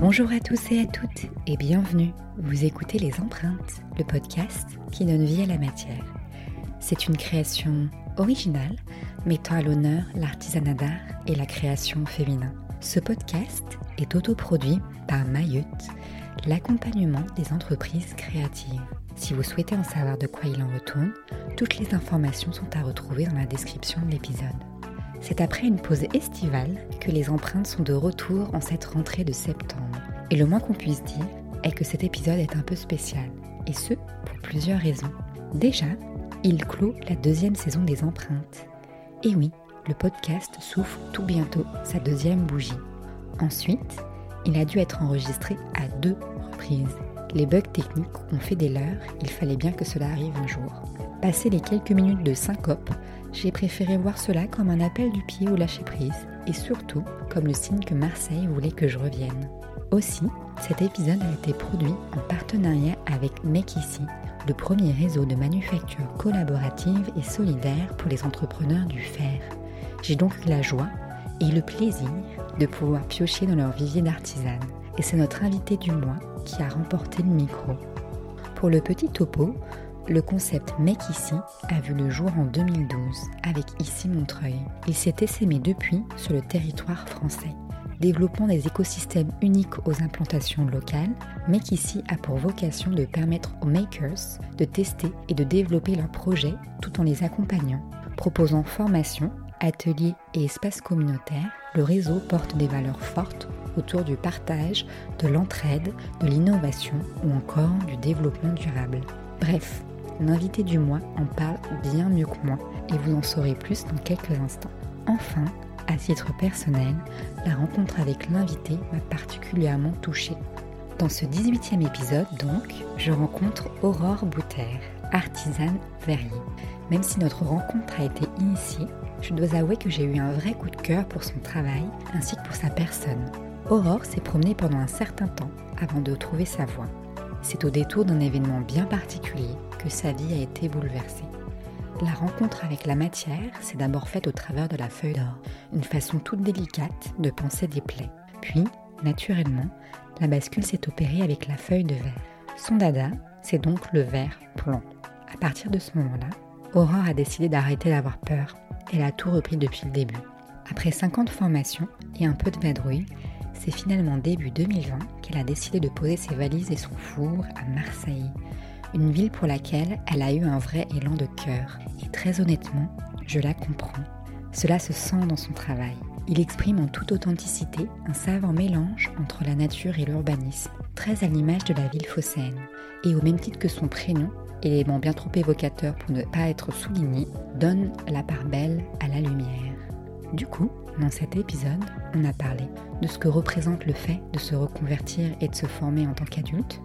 Bonjour à tous et à toutes et bienvenue. Vous écoutez Les Empreintes, le podcast qui donne vie à la matière. C'est une création originale mettant à l'honneur l'artisanat d'art et la création féminin. Ce podcast est autoproduit par Mayotte, l'accompagnement des entreprises créatives. Si vous souhaitez en savoir de quoi il en retourne, toutes les informations sont à retrouver dans la description de l'épisode. C'est après une pause estivale que les empreintes sont de retour en cette rentrée de septembre. Et le moins qu'on puisse dire est que cet épisode est un peu spécial, et ce, pour plusieurs raisons. Déjà, il clôt la deuxième saison des empreintes. Et oui, le podcast souffle tout bientôt sa deuxième bougie. Ensuite, il a dû être enregistré à deux reprises. Les bugs techniques ont fait des leurs, il fallait bien que cela arrive un jour. Passé les quelques minutes de syncope, j'ai préféré voir cela comme un appel du pied au lâcher-prise et surtout comme le signe que Marseille voulait que je revienne. Aussi, cet épisode a été produit en partenariat avec Make Ici, le premier réseau de manufactures collaboratives et solidaires pour les entrepreneurs du fer. J'ai donc eu la joie et le plaisir de pouvoir piocher dans leur vivier d'artisanes. Et c'est notre invité du mois qui a remporté le micro. Pour le petit topo, le concept Make Ici a vu le jour en 2012 avec Ici Montreuil. Il s'est essaimé depuis sur le territoire français. Développant des écosystèmes uniques aux implantations locales, Make Ici a pour vocation de permettre aux makers de tester et de développer leurs projets tout en les accompagnant. Proposant formation, ateliers et espaces communautaires, le réseau porte des valeurs fortes autour du partage, de l'entraide, de l'innovation ou encore du développement durable. Bref, l'invité du mois en parle bien mieux que moi et vous en saurez plus dans quelques instants. Enfin, à titre personnel, la rencontre avec l'invité m'a particulièrement touchée. Dans ce 18e épisode, donc, je rencontre Aurore Bouter, artisane verrier. Même si notre rencontre a été initiée, je dois avouer que j'ai eu un vrai coup de cœur pour son travail ainsi que pour sa personne. Aurore s'est promenée pendant un certain temps avant de trouver sa voie. C'est au détour d'un événement bien particulier que sa vie a été bouleversée. La rencontre avec la matière s'est d'abord faite au travers de la feuille d'or, une façon toute délicate de penser des plaies. Puis, naturellement, la bascule s'est opérée avec la feuille de verre. Son dada, c'est donc le verre blanc. À partir de ce moment-là, Aurore a décidé d'arrêter d'avoir peur. Elle a tout repris depuis le début. Après 50 formations et un peu de vadrouille, c'est finalement début 2020 qu'elle a décidé de poser ses valises et son four à Marseille, une ville pour laquelle elle a eu un vrai élan de cœur. Et très honnêtement, je la comprends. Cela se sent dans son travail. Il exprime en toute authenticité un savant mélange entre la nature et l'urbanisme, très à l'image de la ville phocéenne. Et au même titre que son prénom, élément bien trop évocateur pour ne pas être souligné, donne la part belle à la lumière. Du coup, dans cet épisode, on a parlé de ce que représente le fait de se reconvertir et de se former en tant qu'adulte,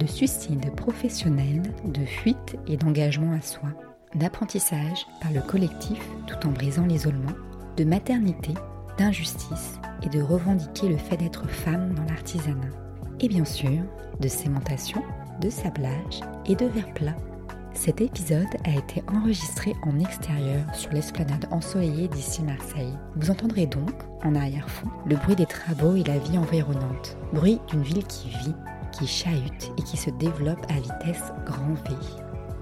de suicide professionnel, de fuite et d'engagement à soi, d'apprentissage par le collectif tout en brisant l'isolement, de maternité, d'injustice et de revendiquer le fait d'être femme dans l'artisanat. Et bien sûr, de sémentation, de sablage et de verre plat. Cet épisode a été enregistré en extérieur sur l'esplanade ensoleillée d'ici Marseille. Vous entendrez donc, en arrière-fond, le bruit des travaux et la vie environnante. Bruit d'une ville qui vit, qui chahute et qui se développe à vitesse grand V.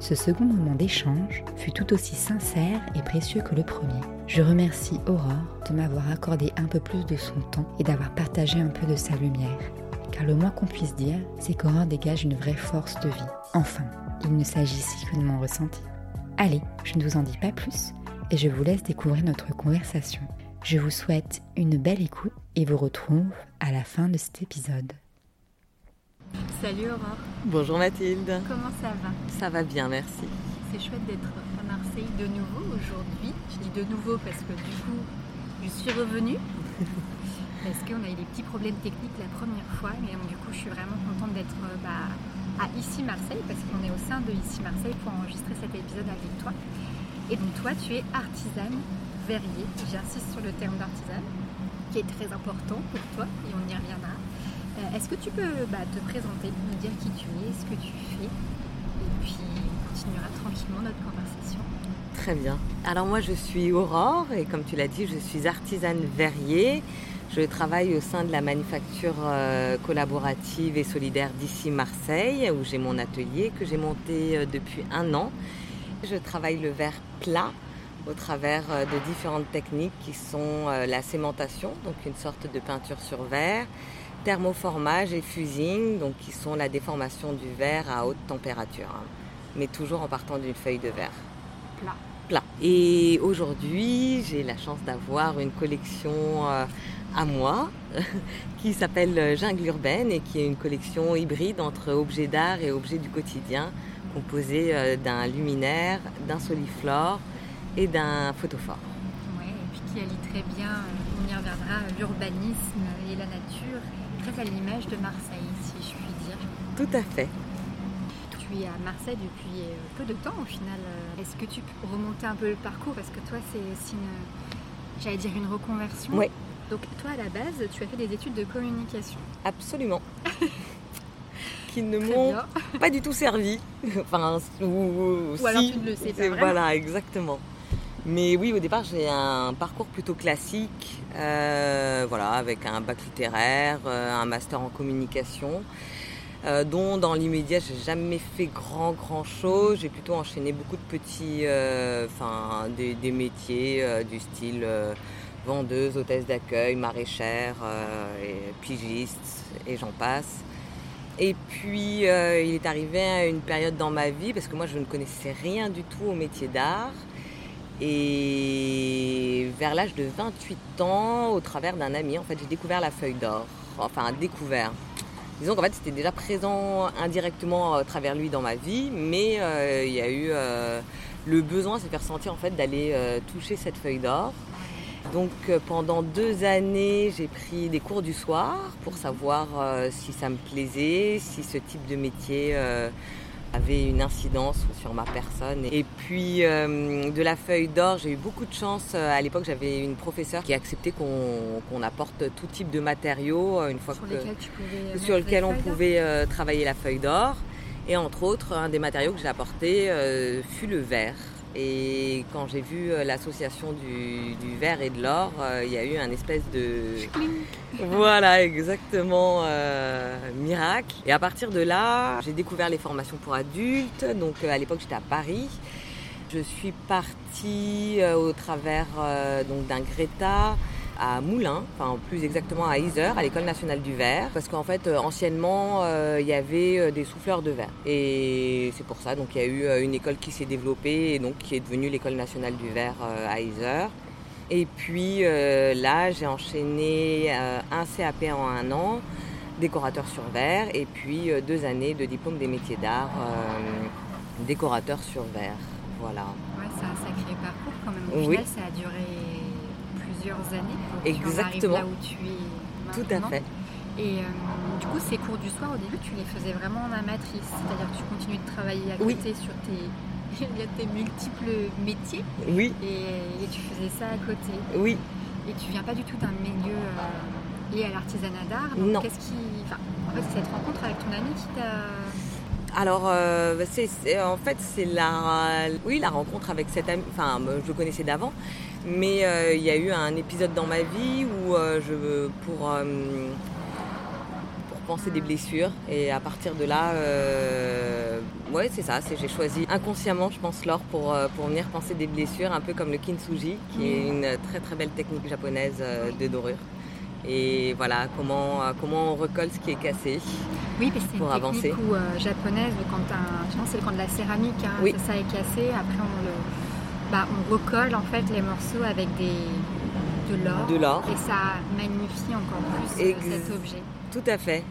Ce second moment d'échange fut tout aussi sincère et précieux que le premier. Je remercie Aurore de m'avoir accordé un peu plus de son temps et d'avoir partagé un peu de sa lumière. Car le moins qu'on puisse dire, c'est qu'Aurore dégage une vraie force de vie. Enfin, il ne s'agit ici que de mon ressenti. Allez, je ne vous en dis pas plus et je vous laisse découvrir notre conversation. Je vous souhaite une belle écoute et vous retrouve à la fin de cet épisode. Salut Aurore. Bonjour Mathilde. Comment ça va? Ça va bien, merci. C'est chouette d'être à Marseille de nouveau aujourd'hui. Je dis de nouveau parce que du coup, je suis revenue. parce qu'on a eu des petits problèmes techniques la première fois. Et du coup, je suis vraiment contente d'être bah, à Ici Marseille parce qu'on est au sein de Ici Marseille pour enregistrer cet épisode avec toi. Et donc toi, tu es artisane verrier. J'insiste sur le terme d'artisane qui est très important pour toi et on y reviendra. Euh, est-ce que tu peux bah, te présenter, nous dire qui tu es, ce que tu fais et puis on continuera tranquillement notre conversation. Très bien. Alors moi je suis Aurore et comme tu l'as dit, je suis artisane verrier. Je travaille au sein de la manufacture euh, collaborative et solidaire d'ici Marseille, où j'ai mon atelier que j'ai monté euh, depuis un an. Je travaille le verre plat au travers de différentes techniques qui sont la sémentation, donc une sorte de peinture sur verre, thermoformage et fusing, donc qui sont la déformation du verre à haute température, hein, mais toujours en partant d'une feuille de verre. Plat. Plat. Et aujourd'hui, j'ai la chance d'avoir une collection à moi qui s'appelle Jungle Urbaine et qui est une collection hybride entre objets d'art et objets du quotidien composée euh, d'un luminaire, d'un soliflore et d'un photophore. Ouais, et puis qui allie très bien, euh, on y reviendra, l'urbanisme et la nature, très à l'image de Marseille, si je puis dire. Tout à fait. Tu es à Marseille depuis euh, peu de temps au final. Est-ce que tu peux remonter un peu le parcours? Parce que toi, c'est une, j'allais dire une reconversion. Oui. Donc toi à la base, tu as fait des études de communication. Absolument. qui ne m'ont pas du tout servi. enfin, ou, alors tu ne le sais pas. Voilà, exactement. Mais oui, au départ, j'ai un parcours plutôt classique, euh, voilà, avec un bac littéraire, euh, un master en communication, euh, dont dans l'immédiat, j'ai jamais fait grand grand chose. J'ai plutôt enchaîné beaucoup de petits, enfin, des, des, métiers du style vendeuse, hôtesse d'accueil, maraîchère, euh, pigiste, et j'en passe. Et puis, euh, il est arrivé à une période dans ma vie, parce que moi, je ne connaissais rien du tout au métier d'art. Et vers l'âge de 28 ans, au travers d'un ami, en fait, j'ai découvert la feuille d'or. Enfin, découvert. Disons qu'en fait, c'était déjà présent indirectement à travers lui dans ma vie, mais euh, il y a eu le besoin, s'est fait ressentir en fait d'aller toucher cette feuille d'or. Donc euh, pendant deux années, j'ai pris des cours du soir pour savoir euh, si ça me plaisait, si ce type de métier euh, avait une incidence sur ma personne. Et puis de la feuille d'or, j'ai eu beaucoup de chance. À l'époque, j'avais une professeure qui acceptait qu'on apporte tout type de matériaux une fois sur que sur lequel on pouvait travailler la feuille d'or. Et entre autres, un des matériaux que j'ai apporté fut le verre. Et quand j'ai vu euh, l'association du, verre et de l'or, euh, il y a eu un espèce de... voilà, exactement, euh, miracle. Et à partir de là, j'ai découvert les formations pour adultes. Donc à l'époque, j'étais à Paris. Je suis partie au travers donc d'un Greta à Moulins, enfin plus exactement à Isère, à l'école nationale du verre, parce qu'en fait euh, anciennement euh, il y avait euh, des souffleurs de verre et c'est pour ça donc il y a eu une école qui s'est développée et donc qui est devenue l'école nationale du verre à Isère. Et puis là j'ai enchaîné un CAP en un an, décorateur sur verre et puis deux années de diplôme des métiers d'art, décorateur sur verre. Voilà. Ouais, c'est un sacré parcours quand même. Au oui. final, ça a duré années pour Exactement. là où tu es Tout à fait. Et euh, du coup, ces cours du soir, au début, tu les faisais vraiment en amatrice, c'est-à-dire que tu continues de travailler à côté sur tes, tes multiples métiers. Oui. Et, tu faisais ça à côté. Oui. Et tu viens pas du tout d'un milieu euh, lié à l'artisanat d'art. Non. Qu'est-ce qui, enfin, en fait, cette rencontre avec ton ami qui t'a alors, euh, c'est, en fait, c'est la, oui, la rencontre avec cet ami. Enfin, je le connaissais d'avant, mais euh, il y a eu un épisode dans ma vie où euh, je, pour, euh, pour penser des blessures, et à partir de là, ouais, c'est ça, j'ai choisi inconsciemment, je pense, l'or pour, pour venir penser des blessures, un peu comme le kintsugi, qui est une très très belle technique japonaise de dorure. Et voilà, comment, comment on recolle ce qui est cassé. Oui, parce c'est une avancer. technique où, japonaise, quand un, je pense c'est quand de la céramique, hein, oui. ça est cassé, après on le bah, on recolle en fait les morceaux avec des, de l'or. Et ça magnifie encore plus cet objet. Tout à fait.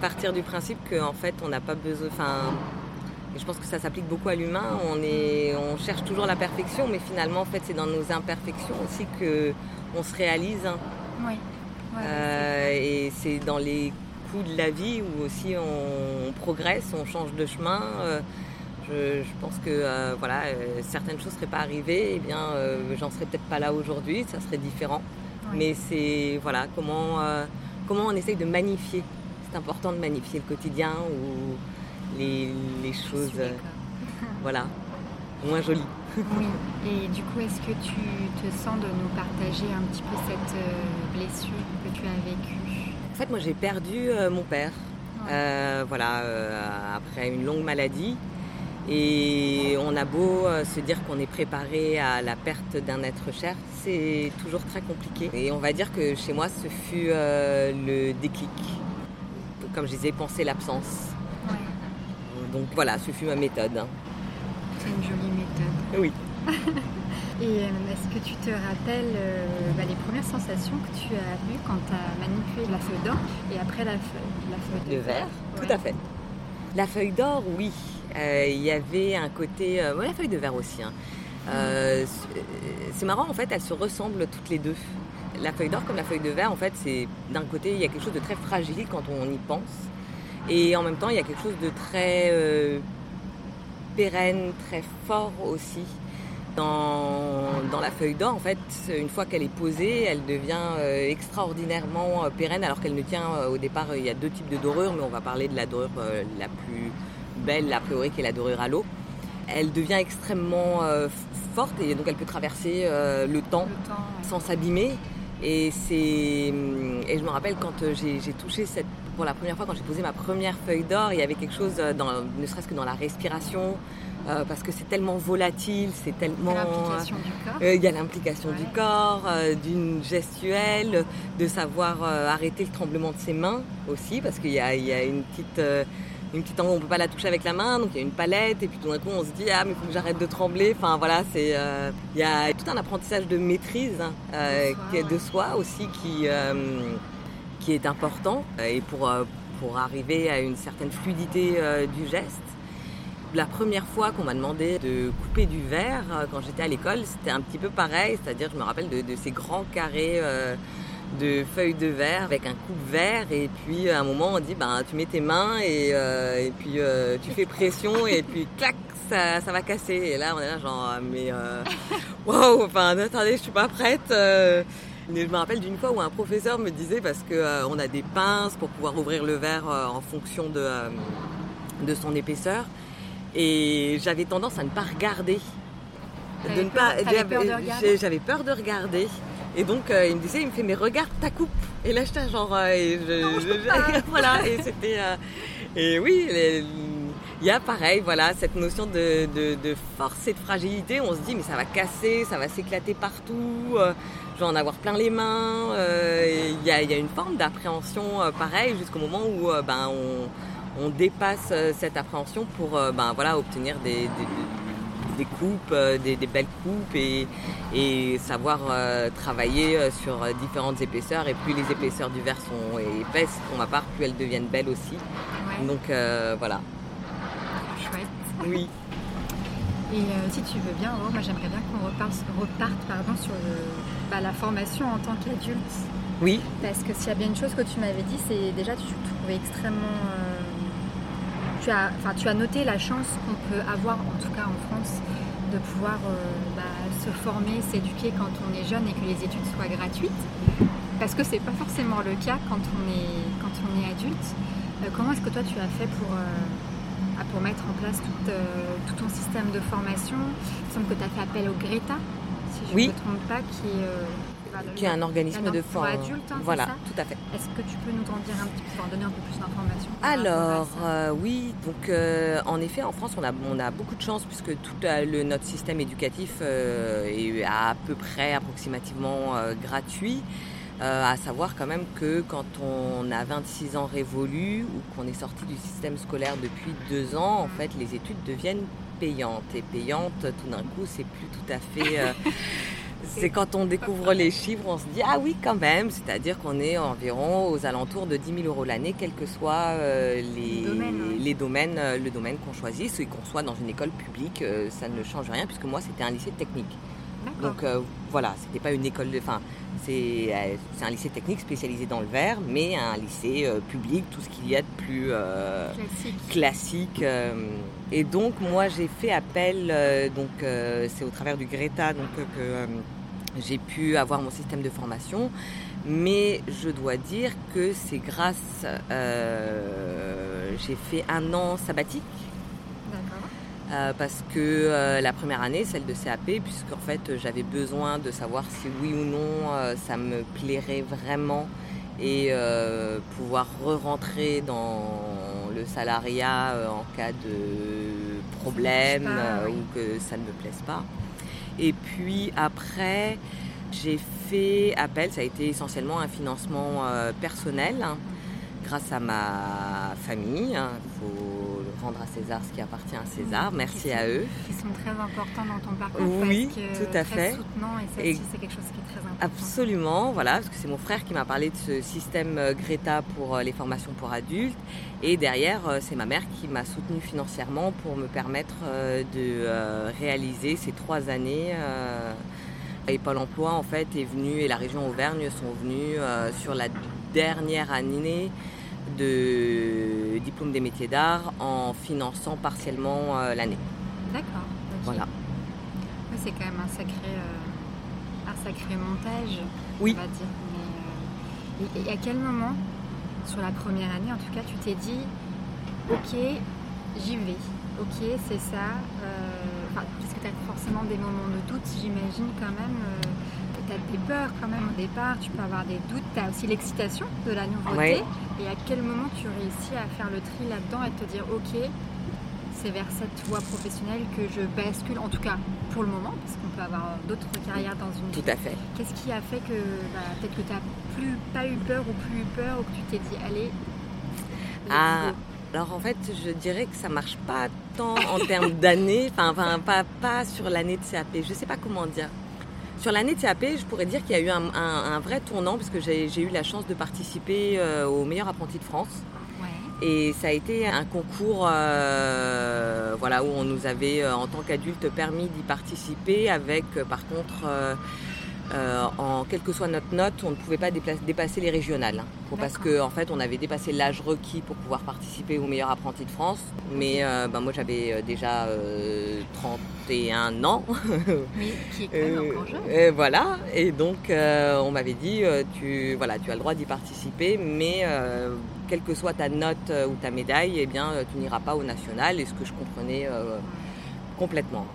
Partir du principe qu'en fait on n'a pas besoin. Enfin, je pense que ça s'applique beaucoup à l'humain. On, est, on cherche toujours la perfection, mais finalement en fait c'est dans nos imperfections aussi que on se réalise. Oui. Euh, et c'est dans les coups de la vie où aussi on, progresse, on change de chemin. Euh, je, pense que euh, voilà, euh, certaines choses ne seraient pas arrivées, et eh bien euh, j'en serais peut-être pas là aujourd'hui, ça serait différent. Mais c'est voilà comment, comment on essaye de magnifier? C'est important de magnifier le quotidien ou les, les choses. voilà. moins joli. Oui, et du coup, est-ce que tu te sens de nous partager un petit peu cette blessure que tu as vécue? En fait, moi j'ai perdu euh, mon père, euh, voilà, après une longue maladie. Et on a beau se dire qu'on est préparé à la perte d'un être cher, c'est toujours très compliqué. Et on va dire que chez moi, ce fut le déclic. Comme je disais, penser l'absence. Donc voilà, ce fut ma méthode. C'est une jolie méthode. Oui. Et euh, est-ce que tu te rappelles euh, bah, les premières sensations que tu as eues quand tu as manipulé la feuille d'or et après la feuille, la feuille de verre Tout à fait. La feuille d'or, oui. Euh, il y avait un côté. la feuille de verre aussi. Hein. Mm. c'est marrant, en fait, elles se ressemblent toutes les deux. La feuille d'or comme la feuille de verre, en fait, c'est d'un côté, il y a quelque chose de très fragile quand on y pense. Et en même temps, il y a quelque chose de très pérenne, très fort aussi. Dans, la feuille d'or, en fait, une fois qu'elle est posée, elle devient euh, extraordinairement euh, pérenne, alors qu'elle ne tient euh, au départ, il y a deux types de dorures, mais on va parler de la dorure la plus belle, a priori, qui est la dorure à l'eau. Elle devient extrêmement forte et donc elle peut traverser le temps, sans s'abîmer. Et, c'est, et je me rappelle quand j'ai, touché cette, pour la première fois, quand j'ai posé ma première feuille d'or, il y avait quelque chose, dans, ne serait-ce que dans la respiration, euh, parce que c'est tellement volatile, c'est tellement. Euh, il y a l'implication du corps. Euh, d'une gestuelle, de savoir arrêter le tremblement de ses mains aussi, parce qu'il y, a, une petite. une petite on peut pas la toucher avec la main, donc il y a une palette, et puis tout d'un coup on se dit ah mais il faut que j'arrête de trembler. Enfin voilà, c'est il y a tout un apprentissage de maîtrise hein, de, soi, de, soi, aussi qui qui est important et pour pour arriver à une certaine fluidité du geste. La première fois qu'on m'a demandé de couper du verre euh, quand j'étais à l'école, c'était un petit peu pareil, c'est-à-dire je me rappelle de, ces grands carrés euh, de feuilles de verre avec un coupe-verre. Et puis à un moment on dit ben tu mets tes mains et, euh, puis tu fais pression et puis clac ça, va casser. Et là on est là genre mais waouh enfin attendez je suis pas prête je me rappelle d'une fois où un professeur me disait parce que on a des pinces pour pouvoir ouvrir le verre en fonction de, de son épaisseur et j'avais tendance à ne pas regarder. De ne pas, j'avais peur de regarder. Et donc euh, il me disait, il me fait mais regarde ta coupe. Et là j'étais genre euh, et voilà et c'était euh, et oui il y a pareil voilà cette notion de, de, force et de fragilité. On se dit mais ça va casser, ça va s'éclater partout. je vais en avoir plein les mains. Il y a, y, a, une forme d'appréhension pareil jusqu'au moment où ben on on dépasse euh, cette appréhension pour euh, ben, voilà, obtenir des, des, coupes, euh, des, belles coupes et, savoir travailler sur différentes épaisseurs. Et plus les épaisseurs du verre sont épaisses, pour ma part, plus elles deviennent belles aussi. Donc voilà. Chouette. Oui. Et si tu veux bien, moi j'aimerais bien qu'on reparte, reparte pardon, sur bah, la formation en tant qu'adulte. Oui. Parce que s'il y a bien une chose que tu m'avais dit, c'est déjà tu trouvais extrêmement tu as, enfin, tu as noté la chance qu'on peut avoir, en tout cas en France, de pouvoir euh, bah, se former, s'éduquer quand on est jeune et que les études soient gratuites. Parce que c'est pas forcément le cas quand on est, quand on est adulte. Euh, comment est-ce que toi tu as fait pour, euh, pour mettre en place tout, tout, ton système de formation? Il semble que tu as fait appel au Greta, si je ne me trompe pas, qui est qui est un organisme de formation. adulte, hein, voilà, tout à fait. Est-ce que tu peux nous en dire un petit peu, en donner un peu plus d'informations Alors, euh, oui, donc euh, en effet, en France, on a, on a beaucoup de chance puisque tout le, notre système éducatif euh, est à peu près approximativement gratuit. à savoir quand même que quand on a 26 ans révolus ou qu'on est sorti du système scolaire depuis deux ans, en fait, les études deviennent payantes. Et payantes, tout d'un coup, c'est plus tout à fait... C'est quand on découvre les chiffres, on se dit ah oui quand même, c'est-à-dire qu'on est environ aux alentours de 10 000 euros l'année, quels que soient euh, les, domaines, euh, le domaine qu'on choisisse et qu'on soit dans une école publique, euh, ça ne change rien puisque moi c'était un lycée technique. Donc voilà, c'était pas une école de, enfin c'est un lycée technique spécialisé dans le verre, mais un lycée public, tout ce qu'il y a de plus classique. classique et donc moi j'ai fait appel, donc c'est au travers du Greta donc que j'ai pu avoir mon système de formation, mais je dois dire que c'est grâce. Euh, j'ai fait un an sabbatique. Parce que la première année, celle de CAP, puisqu'en fait j'avais besoin de savoir si oui ou non ça me plairait vraiment et pouvoir re-rentrer dans le salariat en cas de problème ou que ça ne me plaise pas. Et puis après, j'ai fait appel, ça a été essentiellement un financement personnel grâce à ma famille. Il hein, faut rendre à César ce qui appartient à César. Merci à eux. Qui sont très importants dans ton parcours. Oui, parce que tout à très fait. Soutenant et c'est quelque chose qui est très important. Absolument, voilà, parce que c'est mon frère qui m'a parlé de ce système euh, Greta pour euh, les formations pour adultes. Et derrière, euh, c'est ma mère qui m'a soutenue financièrement pour me permettre de réaliser ces trois années. Et Pôle emploi, en fait, est venu, et la région Auvergne sont venus sur la dernière année de diplôme des métiers d'art en finançant partiellement euh, l'année. D'accord. Voilà. c'est quand même un sacré, euh, un sacré montage, oui. on va dire. Mais, euh, et, à quel moment, sur la première année en tout cas, tu t'es dit, ok, j'y vais, ok, c'est ça. parce que tu as forcément des moments de doute, j'imagine quand même as des peurs quand même au départ, tu peux avoir des doutes, tu as aussi l'excitation de la nouveauté. Et à quel moment tu réussis à faire le tri là-dedans et te dire ok, c'est vers cette voie professionnelle que je bascule, en tout cas pour le moment, parce qu'on peut avoir d'autres carrières dans une Tout à fait. Qu'est-ce qui a fait que bah, peut-être que tu n'as plus pas eu peur ou plus eu peur ou que tu t'es dit allez. Ah, alors en fait, je dirais que ça marche pas tant en termes d'années, enfin, pas, pas sur l'année de CAP. Je sais pas comment dire. Sur l'année de CAP, je pourrais dire qu'il y a eu un, vrai tournant parce que j'ai eu la chance de participer euh, au meilleur apprenti de France. Et ça a été un concours euh, voilà, où on nous avait, euh, en tant qu'adulte, permis d'y participer avec, par contre, euh, en quelle que soit notre note, on ne pouvait pas dépasser les régionales. Hein. parce qu'en en fait, on avait dépassé l'âge requis pour pouvoir participer au meilleur apprenti de France. Mais euh, bah, moi, j'avais euh, déjà 31 ans. Mais qui est quand même encore jeune. voilà. Et donc, on m'avait dit, tu, voilà, tu as le droit d'y participer, mais quelle que soit ta note ou ta médaille, eh bien, tu n'iras pas au national. Et ce que je comprenais complètement.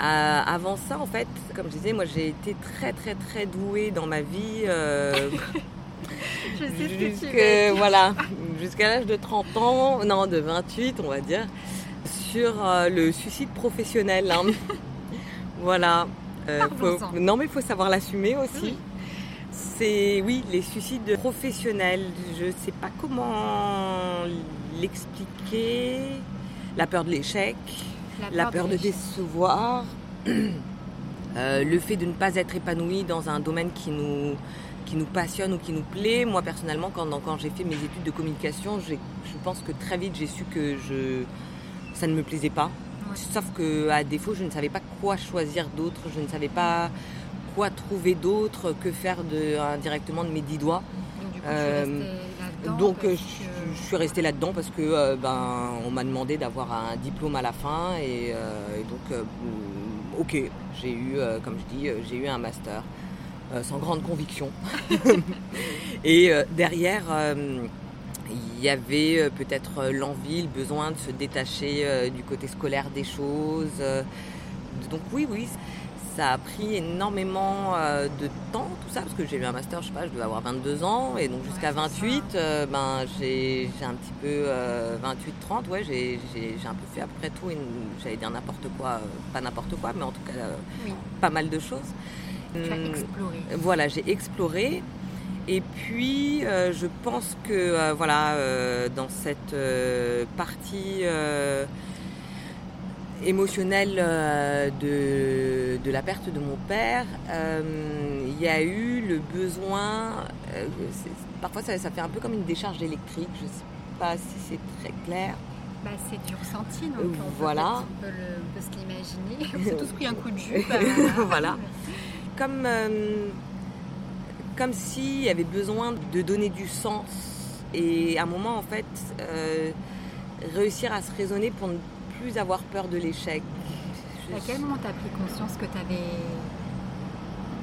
Euh, avant ça, en fait, comme je disais, moi j'ai été très très très douée dans ma vie. Euh, je sais ce que voilà, jusqu'à l'âge de 30 ans, non, de 28, on va dire, sur euh, le suicide professionnel. Hein. voilà. non, mais il faut savoir l'assumer aussi. C'est, oui, les suicides professionnels. Je ne sais pas comment l'expliquer. La peur de l'échec la peur, de, décevoir, euh, le fait de ne pas être épanoui dans un domaine qui nous, qui nous passionne ou qui nous plaît. Moi personnellement, quand, quand j'ai fait mes études de communication, je pense que très vite j'ai su que je, ça ne me plaisait pas. Sauf que à défaut, je ne savais pas quoi choisir d'autre, je ne savais pas quoi trouver d'autre que faire de, indirectement de mes dix doigts. Donc, euh, je, suis restée là-dedans parce que euh, ben, on m'a demandé d'avoir un diplôme à la fin et, euh, donc ok, j'ai eu, comme je dis, j'ai eu un master sans grande conviction. et derrière, il y avait peut-être l'envie, le besoin de se détacher du côté scolaire des choses. donc oui, oui ça a pris énormément euh, de temps, tout ça, parce que j'ai eu un master, je sais pas, je devais avoir 22 ans, et donc jusqu'à 28, euh, ben, j'ai un petit peu 28-30, euh, ouais, j'ai un peu fait après tout, j'allais dire n'importe quoi, pas n'importe quoi, mais en tout cas pas mal de choses. Tu as hum, exploré. Voilà, j'ai exploré. Et puis, je pense que, voilà, dans cette partie émotionnel euh, de, la perte de mon père, euh, il y a eu le besoin, euh, parfois ça, fait un peu comme une décharge électrique, je ne sais pas si c'est très clair. Bah, c'est du ressenti, donc on voilà. peut, se l'imaginer. On s'est tous pris un coup de jus. Bah, voilà. Comme, comme s'il y avait besoin de donner du sens et à un moment en fait réussir à se raisonner pour ne plus avoir peur de l'échec. À quel moment tu as pris conscience que tu avais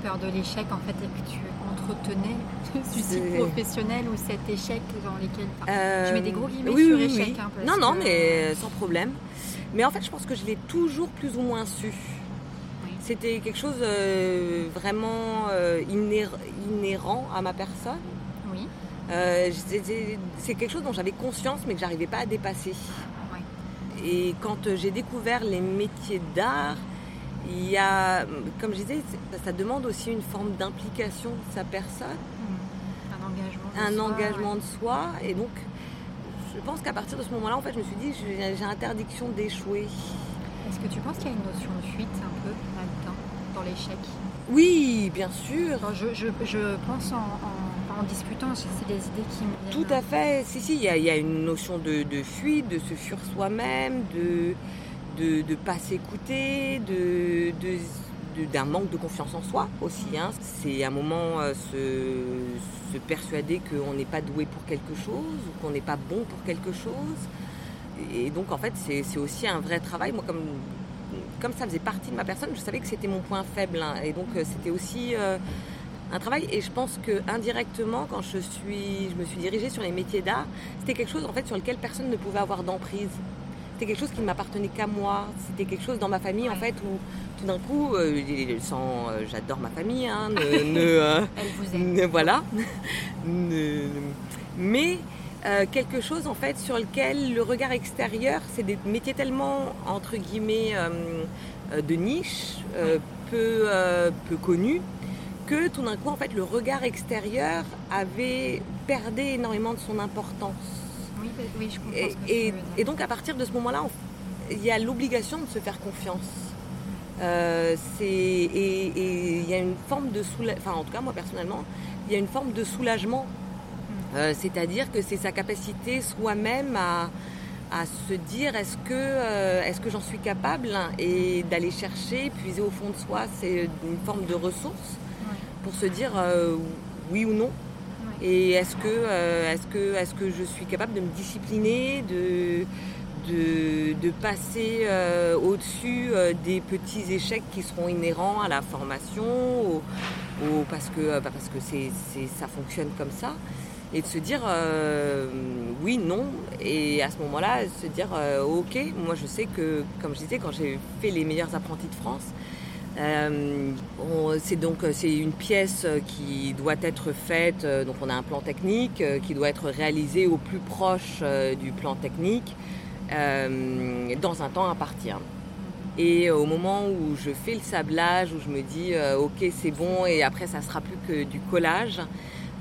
peur de l'échec en fait et que tu entretenais ce cycle professionnel ou cet échec dans lesquels. je mets des gros guillemets oui, sur oui, échec. oui. hein, parce non, non, que- mais sans problème. Mais en fait, je pense que je l'ai toujours plus ou moins su. C'était quelque chose euh, vraiment euh, inhér- inhérent à ma personne. Oui. Euh, c'est quelque chose dont j'avais conscience mais que j'arrivais pas à dépasser. Et quand euh, j'ai découvert les métiers d'art, il y a, comme je disais, ça demande aussi une forme d'implication de sa personne, Mm. Un engagement. de un soi, engagement ouais. de soi. Et donc, je pense qu'à partir de ce moment-là, en fait, je me suis dit, j'ai j'ai interdiction d'échouer. Est-ce que tu penses qu'il y a une notion de fuite un peu là-dedans, dans l'échec? Oui, bien sûr. Enfin, je, je, je pense en, en, en discutant, c'est des idées qui me viennent. Tout à fait. Si, si, il y, a- il y a une notion de, de fuite, de se fuir soi-même, de de ne pas s'écouter, de, de- de- d'un manque de confiance en soi aussi. hein. C'est un moment euh, se, se persuader qu'on n'est pas doué pour quelque chose ou qu'on n'est pas bon pour quelque chose. Et donc en fait, c'est, c'est aussi un vrai travail. Moi, comme, comme ça faisait partie de ma personne, je savais que c'était mon point faible. hein. Et donc euh, c'était aussi euh, un travail. Et je pense que indirectement, quand je, suis, je me suis dirigée sur les métiers d'art, c'était quelque chose en fait sur lequel personne ne pouvait avoir d'emprise. C'était quelque chose qui ne m'appartenait qu'à moi. C'était quelque chose dans ma famille en fait où tout d'un coup, euh, sans, euh, j'adore ma famille, hein, ne, ne, euh, Elle vous aime. ne- voilà. Ne- mais euh, quelque chose en fait sur lequel le regard extérieur, c'est des métiers tellement entre guillemets de niche, peu, peu connus, que tout d'un coup en fait le regard extérieur avait perdu énormément de son importance. Oui, oui, je comprends Et, ce que et- tu veux dire. et donc à partir de ce moment-là, il y a l'obligation de se faire confiance. Euh, c'est- et il y a une forme de soulagement, enfin en tout cas moi personnellement, il y a une forme de soulagement. Euh, C'est-à-dire que c'est sa capacité soi-même à, à se dire est-ce que, euh, est-ce que j'en suis capable et d'aller chercher, puiser au fond de soi, c'est une forme de ressource. Pour se dire euh, oui ou non. Ouais. Et est-ce que, euh, est-ce que, est-ce que je suis capable de me discipliner, de, de, de passer euh, au-dessus des petits échecs qui seront inhérents à la formation, au- au- parce que, bah, parce que c'est, c'est- ça fonctionne comme ça, et de se dire euh, oui, non, et à ce moment-là, se dire euh, ok, moi je sais que, comme je disais, quand j'ai fait les meilleurs apprentis de France, euh, c'est donc c'est une pièce qui doit être faite. euh, donc on a un plan technique euh, qui doit être réalisé au plus proche euh, du plan technique euh, dans un temps imparti. hein. Et au moment où je fais le sablage, où je me dis euh, ok c'est bon et après ça sera plus que du collage,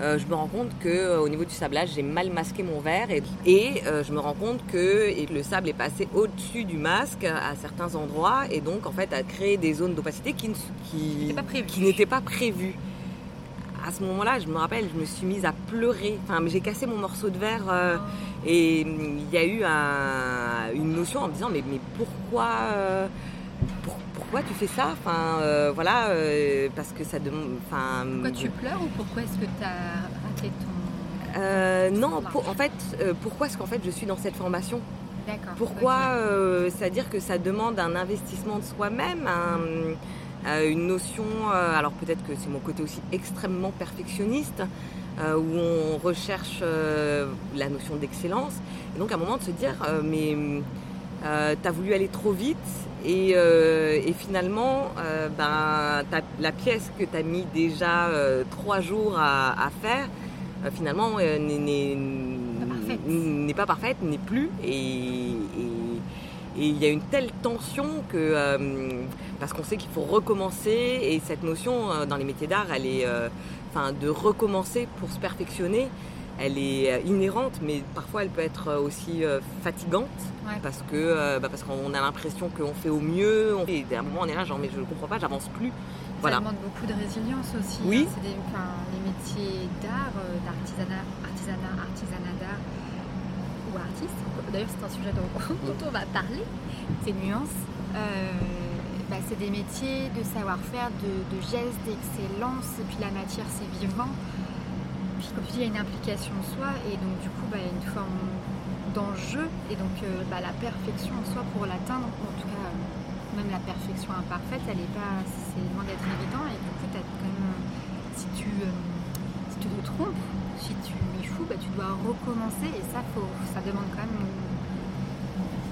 euh, je me rends compte que euh, au niveau du sablage j'ai mal masqué mon verre et, et, euh, je me rends compte que et le sable est passé au-dessus du masque à certains endroits et donc en fait a créé des zones d'opacité qui n'étaient pas prévues. pas. À ce moment-là, je me rappelle, je me suis mise à pleurer. Enfin, j'ai cassé mon morceau de verre et hum, il y a eu un- une notion en me disant mais, mais pourquoi pour- pourquoi tu fais ça Enfin euh, voilà euh, parce que ça demande. Enfin Pourquoi tu pleures ou pourquoi est-ce que tu as raté ton. euh, non, pour- en fait, euh, pourquoi est-ce qu'en fait je suis dans cette formation D'accord. Pourquoi euh, C'est-à-dire que ça demande un investissement de soi-même, un- euh, une notion. euh, alors peut-être que c'est mon côté aussi extrêmement perfectionniste, euh, où on recherche euh, la notion d'excellence. Et donc à un moment de se dire, euh, mais euh, t'as voulu aller trop vite. Et, euh, et finalement, euh, ben, la pièce que tu as mis déjà euh, trois jours à, à faire, finalement, n'est- Pas parfaite. n'est plus. Et et- et il y a une telle tension que. euh, parce qu'on sait qu'il faut recommencer, et cette notion euh, dans les métiers d'art, elle est. euh, Enfin, de recommencer pour se perfectionner, elle est euh, inhérente, mais parfois elle peut être euh, aussi euh, fatigante Ouais. parce que bah, parce qu'on a l'impression qu'on fait au mieux. On... Et à un moment, on est là, genre, mais je ne comprends pas, j'avance plus. Voilà. Ça demande beaucoup de résilience aussi. Oui. hein. C'est des, enfin, les métiers d'art, d'artisanat, artisanat, artisanat d'art ou artiste. D'ailleurs, c'est un sujet dont, dont on va parler, ces nuances. Euh, bah, c'est des métiers de savoir-faire, de, de gestes, d'excellence. Et puis la matière, c'est vivant. Puis tu dis, il y a une implication en soi. Et donc, du coup, bah, il y a une forme d'enjeu. Et donc, euh, bah, la perfection en soi pour l'atteindre, en tout cas, euh, même la perfection imparfaite, elle est pas, c'est loin d'être évident. Et du coup, as quand même, si tu, euh, si tu te trompes, si tu échoues, bah, tu dois recommencer. Et ça, faut, ça demande quand même,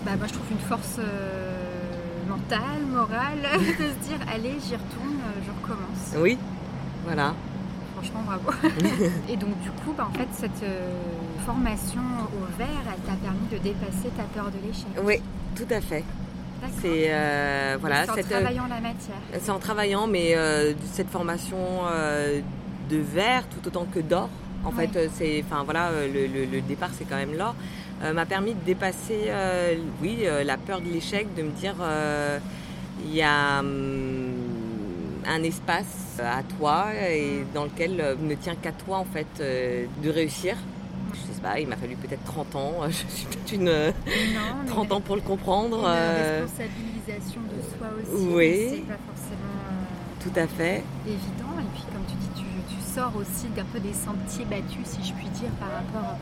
bah, moi je trouve une force euh, mentale, morale, de se dire, allez, j'y retourne, je recommence. Oui, voilà. Franchement, bravo. et donc, du coup, bah, en fait, cette formation au vert, elle t'a permis de dépasser ta peur de l'échec. Oui, tout à fait. C'est euh, voilà, en cette, euh, travaillant la matière. C'est en travaillant, mais euh, cette formation de verre tout autant que d'or. En fait, c'est, enfin voilà, le, départ c'est quand même là. m'a permis de dépasser, oui, la peur de l'échec, de me dire, il y a hum, un espace à toi et dans lequel ne tient qu'à toi en fait de réussir je sais pas, il m'a fallu peut-être 30 ans. Je suis peut-être une 30 ans pour le comprendre. Une euh. responsabilisation de soi aussi. Oui. C'est pas forcément euh, tout à fait évident. Et puis comme tu dis, tu, sors aussi d'un peu des sentiers battus, si je puis dire, par rapport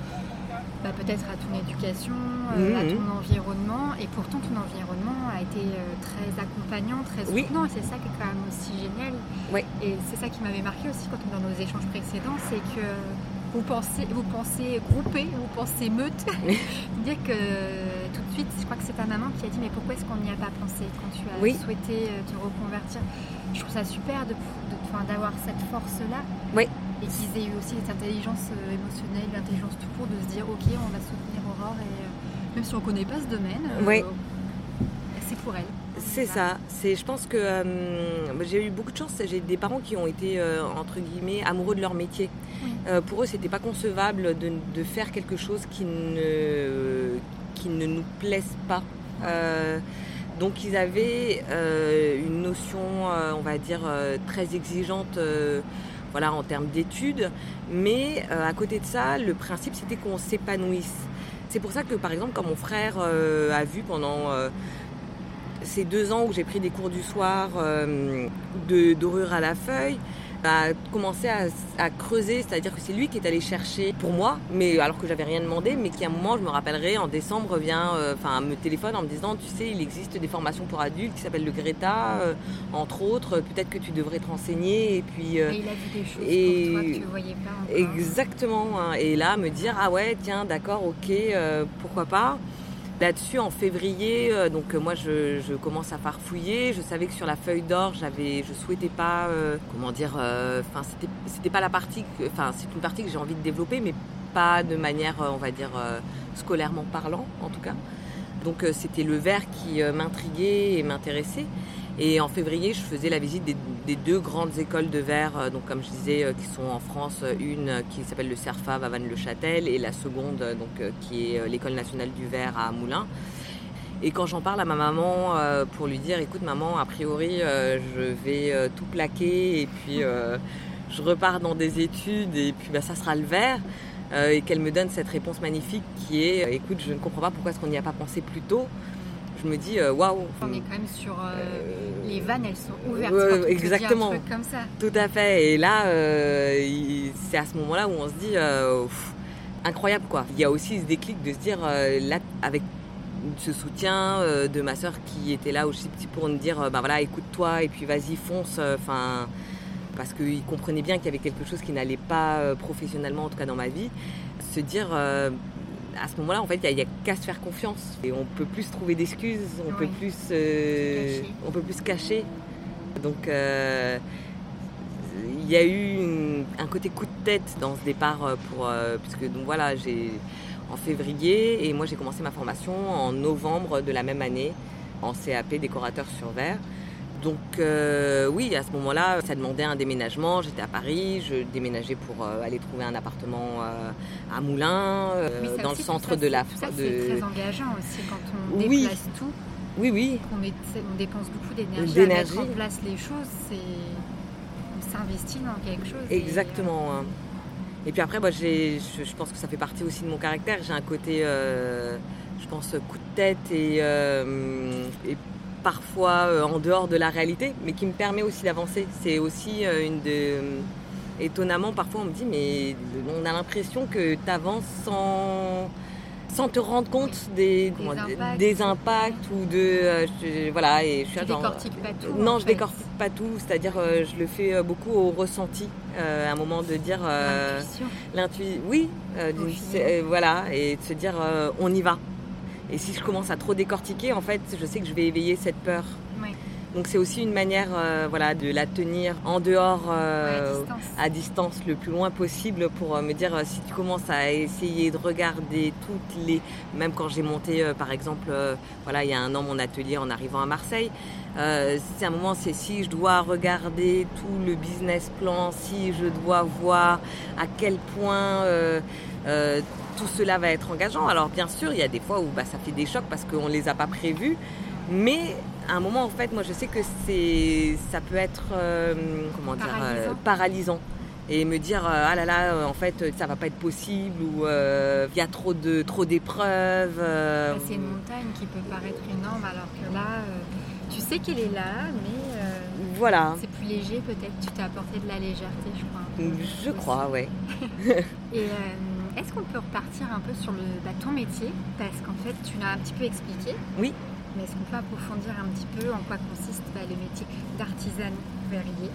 bah, peut-être à ton éducation, euh, à mhm. ton environnement. Et pourtant, ton environnement a été très accompagnant, très soutenant. Et c'est ça qui est quand même aussi génial. Oui. Et c'est ça qui m'avait marqué aussi quand on dans nos échanges précédents, c'est que vous pensez, vous pensez grouper, vous pensez meute. dire que tout de suite, je crois que c'est ta maman qui a dit mais pourquoi est-ce qu'on n'y a pas pensé quand tu as souhaité euh, te reconvertir? Je trouve ça super de, d'avoir cette force-là. Oui. Et qu'ils aient eu aussi cette intelligence euh, émotionnelle, l'intelligence tout court de se dire ok, on va soutenir Aurore et euh, même si on ne connaît pas ce domaine, c'est pour elle. C'est ça. C'est, je pense que j'ai eu beaucoup de chance. J'ai des parents qui ont été entre guillemets amoureux de leur métier. Euh, pour eux, c'était pas concevable de, faire quelque chose qui ne, qui ne nous plaise pas. Euh, donc ils avaient euh, une notion, on va dire, très exigeante voilà, en termes d'études. Mais à côté de ça, le principe, c'était qu'on s'épanouisse. C'est pour ça que, par exemple, quand mon frère a vu pendant ces deux ans où j'ai pris des cours du soir de dorure à la feuille, a commencé à, creuser, c'est-à-dire que c'est lui qui est allé chercher pour moi, mais alors que j'avais rien demandé, mais qui à un moment, je me rappellerai, en décembre, vient, euh, enfin, me téléphone en me disant, tu sais, il existe des formations pour adultes qui s'appellent le Greta, euh, entre autres, peut-être que tu devrais te renseigner, et puis. Euh, et il a vu des choses et... toi que tu voyais pas. Exactement, hein. et là, me dire, ah ouais, tiens, d'accord, ok, pourquoi pas. Là-dessus, en février, euh, donc euh, moi je, commence à farfouiller. Je savais que sur la feuille d'or, j'avais, je souhaitais pas, euh, comment dire, enfin c'était, pas la partie, enfin c'est une partie que j'ai envie de développer, mais pas de manière, on va dire, scolairement parlant en tout cas. Donc c'était le verre qui m'intriguait et m'intéressait. Et en février, je faisais la visite des, deux grandes écoles de verre, euh, comme je disais, euh, qui sont en France, une qui s'appelle le CERFAV à Vannes-le-Châtel et la seconde donc, euh, qui est l'école nationale du verre à Moulins. Et quand j'en parle à ma maman pour lui dire, écoute maman, a priori, je vais tout plaquer et puis je repars dans des études et puis bah, ça sera le verre. et qu'elle me donne cette réponse magnifique qui est, écoute, je ne comprends pas pourquoi est-ce qu'on n'y a pas pensé plus tôt je me dis euh, waouh. On est quand même sur euh, euh, les vannes, elles sont ouvertes. exactement. comme ça. Tout à fait. Et là, c'est à ce moment-là où on se dit incroyable quoi. Il y a aussi ce déclic de se dire là avec ce soutien de ma soeur qui était là aussi petit pour nous dire bah voilà écoute-toi et puis vas-y fonce. Enfin parce qu'il comprenait bien qu'il y avait quelque chose qui n'allait pas professionnellement en tout cas dans ma vie. Se dire à ce moment-là, en fait, il n'y a, qu'à se faire confiance. Et on peut plus trouver d'excuses, on peut plus, euh, on peut plus cacher. Donc, euh, il y a eu un côté coup de tête dans ce départ euh, pour, puisque donc voilà, j'ai en février et moi j'ai commencé ma formation en novembre de la même année en CAP décorateur sur verre. Donc euh, oui, à ce moment-là, ça demandait un déménagement. J'étais à Paris, je déménageais pour euh, aller trouver un appartement euh, à Moulins, dans le centre de la. Ça, c'est très engageant aussi quand on déplace tout. Oui, oui. On, dépense beaucoup d'énergie à mettre en place les choses. on s'investit dans quelque chose. Exactement. Hein. Et, puis après, moi, je, pense que ça fait partie aussi de mon caractère. J'ai un côté, je pense, coup de tête et, et parfois euh, en dehors de la réalité, mais qui me permet aussi d'avancer. C'est aussi euh, une de... Étonnamment, parfois on me dit, mais on a l'impression que tu avances sans... sans te rendre compte des, Des impacts. des impacts ou de euh, je- voilà et je suis Tu décortiques pas tout. non je fait. décortique pas tout c'est-à-dire euh, je le fais euh, beaucoup au ressenti euh, à un moment de dire euh, L'intuition. Oui, euh, euh, voilà, et de se dire euh, on y va. Et si je commence à trop décortiquer, en fait, je sais que je vais éveiller cette peur. Donc c'est aussi une manière, euh, voilà, de la tenir en dehors, euh, Ouais, à distance. à distance, le plus loin possible, pour euh, me dire si tu commences à essayer de regarder toutes les, même quand j'ai monté, par exemple, voilà, il y a un an mon atelier en arrivant à Marseille. C'est un moment, c'est si je dois regarder tout le business plan, si je dois voir à quel point euh, tout cela va être engageant. Alors bien sûr, il y a des fois où bah, ça fait des chocs parce qu'on ne les a pas prévus, mais à un moment, en fait, moi je sais que c'est, ça peut être, euh, comment dire, euh, Paralysant. Et me dire, euh, ah là là, en fait, ça va pas être possible, ou euh, il y a trop, de, trop d'épreuves. Ouais, C'est une montagne qui peut paraître énorme alors que là, tu sais qu'elle est là, mais voilà, c'est plus léger peut-être. Tu t'es apporté de la légèreté, je crois. je crois, ouais. Et euh, est-ce qu'on peut repartir un peu sur le, bah, ton métier? Parce qu'en fait, tu l'as un petit peu expliqué. Oui. Mais est-ce qu'on peut approfondir un petit peu en quoi consiste bah, le métier d'artisan verrier?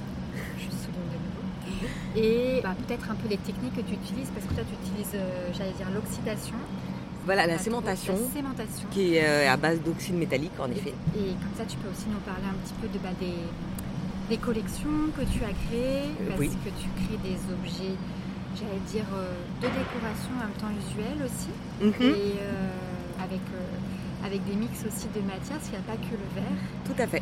Je souligne de nouveau. Et bah, peut-être un peu les techniques que tu utilises, parce que toi, tu utilises, euh, j'allais dire, l'oxydation. Voilà, la trop, sémentation, La sémentation. qui est euh, à base d'oxyde métallique, en effet. Et comme ça, tu peux aussi nous parler un petit peu de, des, des collections que tu as créées, Euh, parce oui. que tu crées des objets, j'allais dire, euh, de décoration en même temps usuels aussi, Mhm, et euh, avec, euh, avec des mix aussi de matières, parce qu'il n'y a pas que le verre. Tout à fait.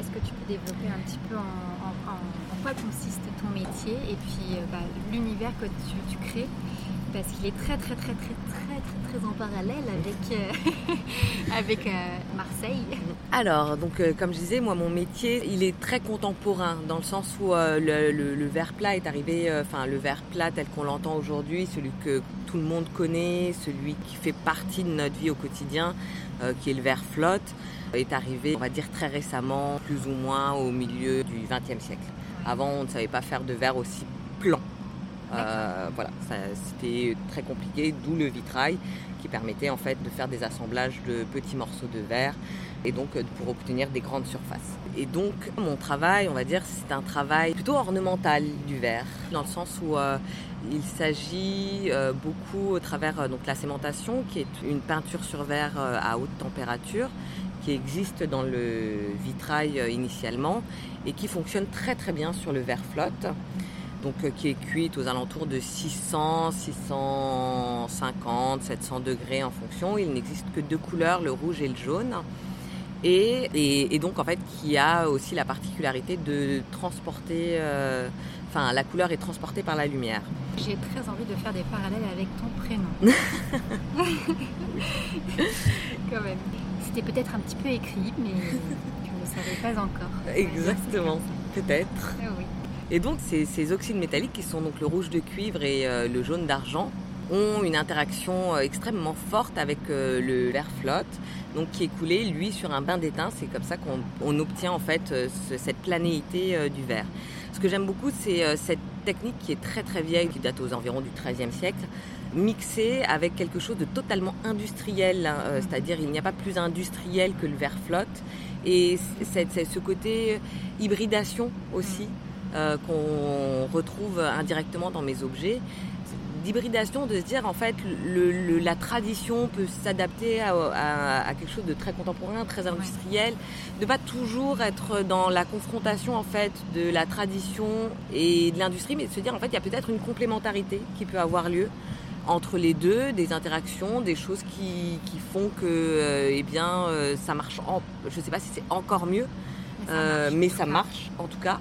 Est-ce que tu peux développer un petit peu en, en- en- en quoi consiste ton métier et puis euh, bah, l'univers que tu, tu crées? Parce qu'il est très très très très très très en parallèle avec, euh, euh, Marseille. Alors, donc, euh, comme je disais, moi, mon métier, il est très contemporain, dans le sens où le, verre plat est arrivé, enfin, le verre plat tel qu'on l'entend aujourd'hui, celui que tout le monde connaît, celui qui fait partie de notre vie au quotidien, qui est le verre flotte, est arrivé, on va dire, très récemment, plus ou moins au milieu du XXe siècle. Avant, on ne savait pas faire de verre aussi plan. Euh, voilà, c'était très compliqué, d'où le vitrail qui permettait en fait de faire des assemblages de petits morceaux de verre et donc euh, pour obtenir des grandes surfaces. Et donc mon travail, on va dire, c'est un travail plutôt ornemental du verre, dans le sens où euh, il s'agit euh, beaucoup au travers donc la sémentation, qui est une peinture sur verre à haute température, qui existe dans le vitrail initialement et qui fonctionne très très bien sur le verre flotte. Donc, euh, qui est cuite aux alentours de 600, 650, 700 degrés en fonction. Il n'existe que deux couleurs, le rouge et le jaune. Et, et- et donc en fait qui a aussi la particularité de transporter, euh, enfin la couleur est transportée par la lumière. J'ai très envie de faire des parallèles avec ton prénom. Quand même. C'était peut-être un petit peu écrit, mais tu ne le savais pas encore. Exactement, peut-être. Ah oui. Et donc ces, oxydes métalliques qui sont donc le rouge de cuivre et euh, le jaune d'argent ont une interaction euh, extrêmement forte avec euh, le verre flotte, donc qui est coulé lui sur un bain d'étain. C'est comme ça qu'on on obtient en fait euh, ce- cette planéité du verre. Ce que j'aime beaucoup, c'est cette technique qui est très très vieille, qui date aux environs du XIIIe siècle, mixée avec quelque chose de totalement industriel, hein, c'est-à-dire il n'y a pas plus industriel que le verre flotte. Et c'est ce côté hybridation aussi euh, qu'on retrouve indirectement dans mes objets. D'hybridation, de se dire en fait le- le- la tradition peut s'adapter à, à- à quelque chose de très contemporain, très industriel, de pas toujours être dans la confrontation en fait de la tradition et de l'industrie, mais de se dire en fait il y a peut-être une complémentarité qui peut avoir lieu entre les deux, des interactions, des choses qui, qui font que euh, eh bien euh, ça marche. En, je sais pas si c'est encore mieux, ça euh, marche, mais ça marche en tout cas.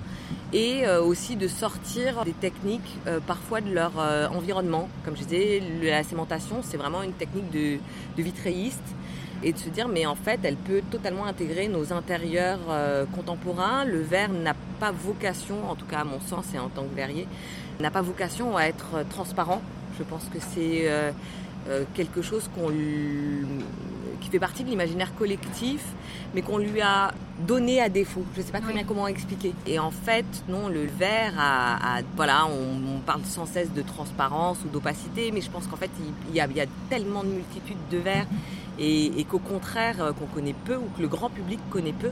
Et euh, aussi de sortir des techniques euh, parfois de leur environnement. Comme je disais, la sémentation, c'est vraiment une technique de, de vitréiste. Et de se dire, mais en fait, elle peut totalement intégrer nos intérieurs euh, contemporains. Le verre n'a pas vocation, en tout cas à mon sens et en tant que verrier, n'a pas vocation à être transparent. Je pense que c'est euh, euh, quelque chose qu'on qui fait partie de l'imaginaire collectif, mais qu'on lui a donné à défaut. Je ne sais pas très bien comment expliquer. Et en fait, non, le verre a, voilà, on, parle sans cesse de transparence ou d'opacité, mais je pense qu'en fait, il, y a, tellement de multitudes de verres et, qu'au contraire, euh, qu'on connaît peu ou que le grand public connaît peu,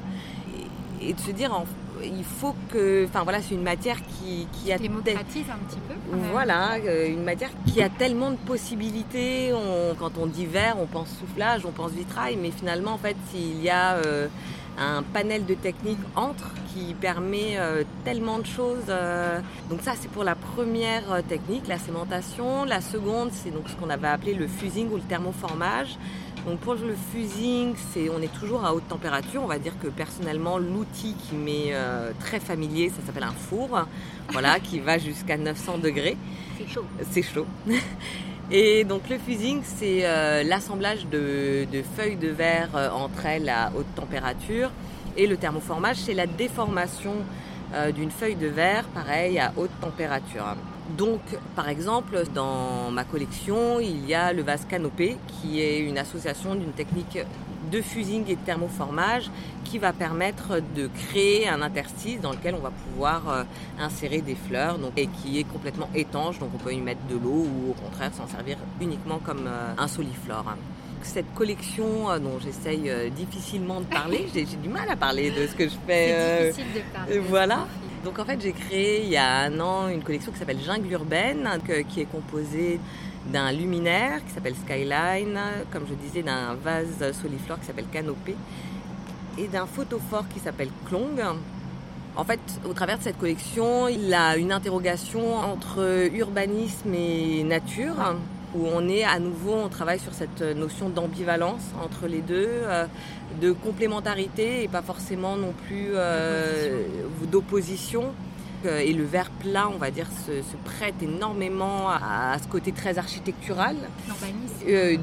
et, de se dire en, il faut que, enfin voilà, c'est une matière qui, qui a démocratise un petit peu. Voilà, euh, une matière qui a tellement de possibilités. quand on dit verre, on pense soufflage, on pense vitrail, mais finalement, en fait, il y a euh, un panel de techniques entre qui permet euh, tellement de choses. Donc ça, c'est pour la première technique, la sémentation. La seconde, c'est donc ce qu'on avait appelé le fusing ou le thermoformage. Donc pour le fusing, c'est, on est toujours à haute température. On va dire que personnellement, l'outil qui m'est euh, très familier, ça s'appelle un four, voilà, qui va jusqu'à 900 degrés. C'est chaud. C'est chaud. Et donc le fusing, c'est euh, l'assemblage de, feuilles de verre euh, entre elles à haute température. Et le thermoformage, c'est la déformation d'une feuille de verre, pareil, à haute température. Donc, par exemple, dans ma collection, il y a le vase canopé, qui est une association d'une technique de fusing et de thermoformage qui va permettre de créer un interstice dans lequel on va pouvoir euh, insérer des fleurs et qui est complètement étanche, donc on peut y mettre de l'eau ou au contraire s'en servir uniquement comme euh, un soliflore. Cette collection euh, dont j'essaye difficilement de parler, j'ai du mal à parler de ce que je fais. C'est difficile de parler. Voilà. Donc en fait, j'ai créé il y a un an une collection qui s'appelle Jungle Urbaine, qui est composée d'un luminaire qui s'appelle Skyline, comme je disais, d'un vase soliflore qui s'appelle Canopée et d'un photophore qui s'appelle Klong. En fait, au travers de cette collection, il a une interrogation entre urbanisme et nature où on est à nouveau, on travaille sur cette notion d'ambivalence entre les deux, euh, de complémentarité et pas forcément non plus euh, d'opposition. Euh, et le verre plat, on va dire, se, prête énormément à, ce côté très architectural,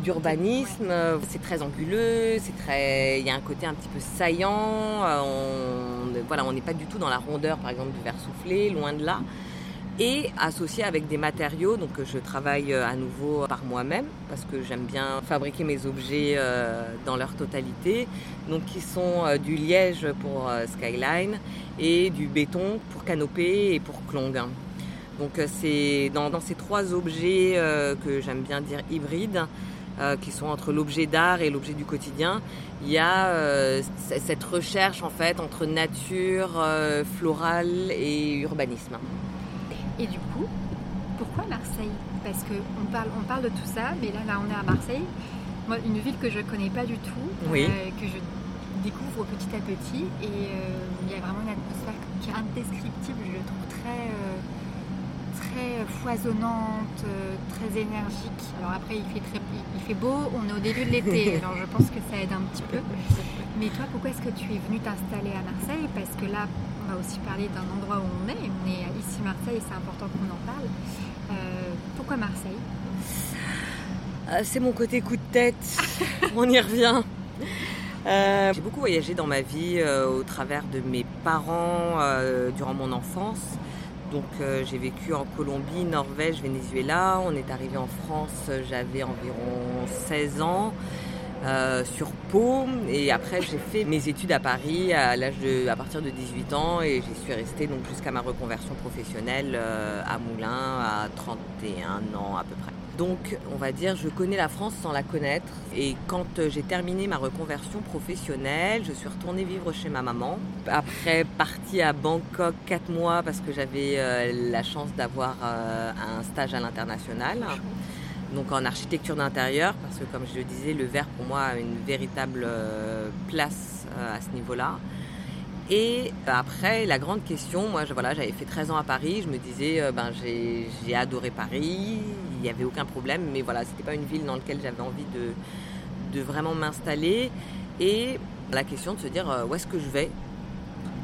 d'urbanisme. C'est très anguleux, c'est très, il y a un côté un petit peu saillant. on, voilà, on n'est pas du tout dans la rondeur, par exemple, du verre soufflé, loin de là et associé avec des matériaux. Donc je travaille euh, à nouveau par moi-même parce que j'aime bien fabriquer mes objets euh, dans leur totalité. Donc qui sont euh, du liège pour Skyline et du béton pour Canopée et pour Klong. Donc c'est dans, ces trois objets que j'aime bien dire hybrides. qui sont entre l'objet d'art et l'objet du quotidien, il y a cette recherche en fait entre nature, florale et urbanisme. Et du coup, pourquoi Marseille? Parce qu'on parle, on parle de tout ça, mais là, là, on est à Marseille. Moi, une ville que je ne connais pas du tout, euh, que je découvre petit à petit. Et euh, il y a vraiment une atmosphère qui est indescriptible, je trouve très, euh, très foisonnante, très énergique. Alors après, il fait, très, il fait beau, on est au début de l'été, alors je pense que ça aide un petit peu. Mais toi, pourquoi est-ce que tu es venu t'installer à Marseille? Parce que là, on va aussi parler d'un endroit où on est. On est ici Marseille c'est important qu'on en parle. Euh, pourquoi Marseille? Euh, C'est mon côté coup de tête. on y revient. Euh, j'ai beaucoup voyagé dans ma vie au travers de mes parents durant mon enfance. Donc j'ai vécu en Colombie, Norvège, Venezuela. On est arrivé en France, j'avais environ 16 ans. Euh, sur Pau et après j'ai fait mes études à Paris à l'âge de à partir de 18 ans et j'y suis restée donc jusqu'à ma reconversion professionnelle euh, à Moulins à 31 ans à peu près. Donc on va dire je connais la France sans la connaître et quand euh, j'ai terminé ma reconversion professionnelle, je suis retournée vivre chez ma maman. Après partie à Bangkok 4 mois parce que j'avais la chance d'avoir un stage à l'international donc en architecture d'intérieur, parce que comme je le disais, le verre pour moi a une véritable euh, place euh, à ce niveau-là. Et après, la grande question, moi voilà, j'avais fait 13 ans à Paris, je me disais, euh, ben, j'ai adoré Paris, il n'y avait aucun problème, mais voilà, c'était pas une ville dans laquelle j'avais envie de, de vraiment m'installer. Et la question de se dire, où est-ce que je vais?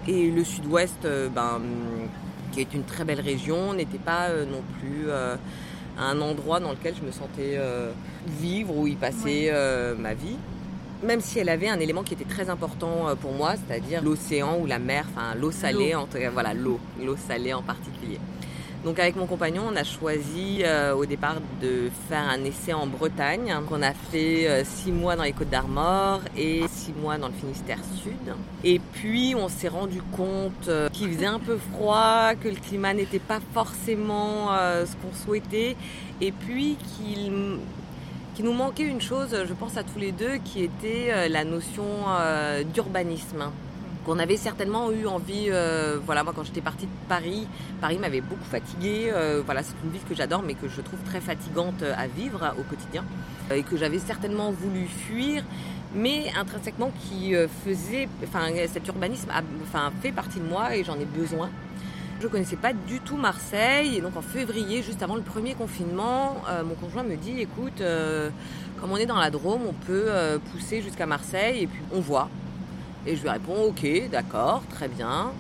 Et le sud-ouest, ben, qui est une très belle région, n'était pas non plus un endroit dans lequel je me sentais euh, vivre ou y passer euh, ma vie. Même si elle avait un élément qui était très important euh, pour moi, c'est-à-dire l'océan ou la mer, enfin l'eau salée, en voilà l'eau, l'eau salée en particulier. Donc avec mon compagnon, on a choisi euh, au départ de faire un essai en Bretagne. On a fait euh, six mois dans les Côtes d'Armor et six mois dans le Finistère Sud. Et puis on s'est rendu compte euh, qu'il faisait un peu froid, que le climat n'était pas forcément ce qu'on souhaitait, et puis qu'il nous manquait une chose, je pense à tous les deux, qui était la notion d'urbanisme qu'on avait certainement eu envie. Euh, voilà, moi quand j'étais partie de Paris, Paris m'avait beaucoup fatiguée. Euh, voilà, c'est une ville que j'adore, mais que je trouve très fatigante à vivre au quotidien et que j'avais certainement voulu fuir. Mais intrinsèquement, qui euh, faisait, enfin, cet urbanisme fait partie de moi et j'en ai besoin. Je ne connaissais pas du tout Marseille et donc en février, juste avant le premier confinement, mon conjoint me dit écoute, comme on est dans la Drôme, on peut pousser jusqu'à Marseille et puis on voit. Et je lui réponds ok, d'accord, très bien.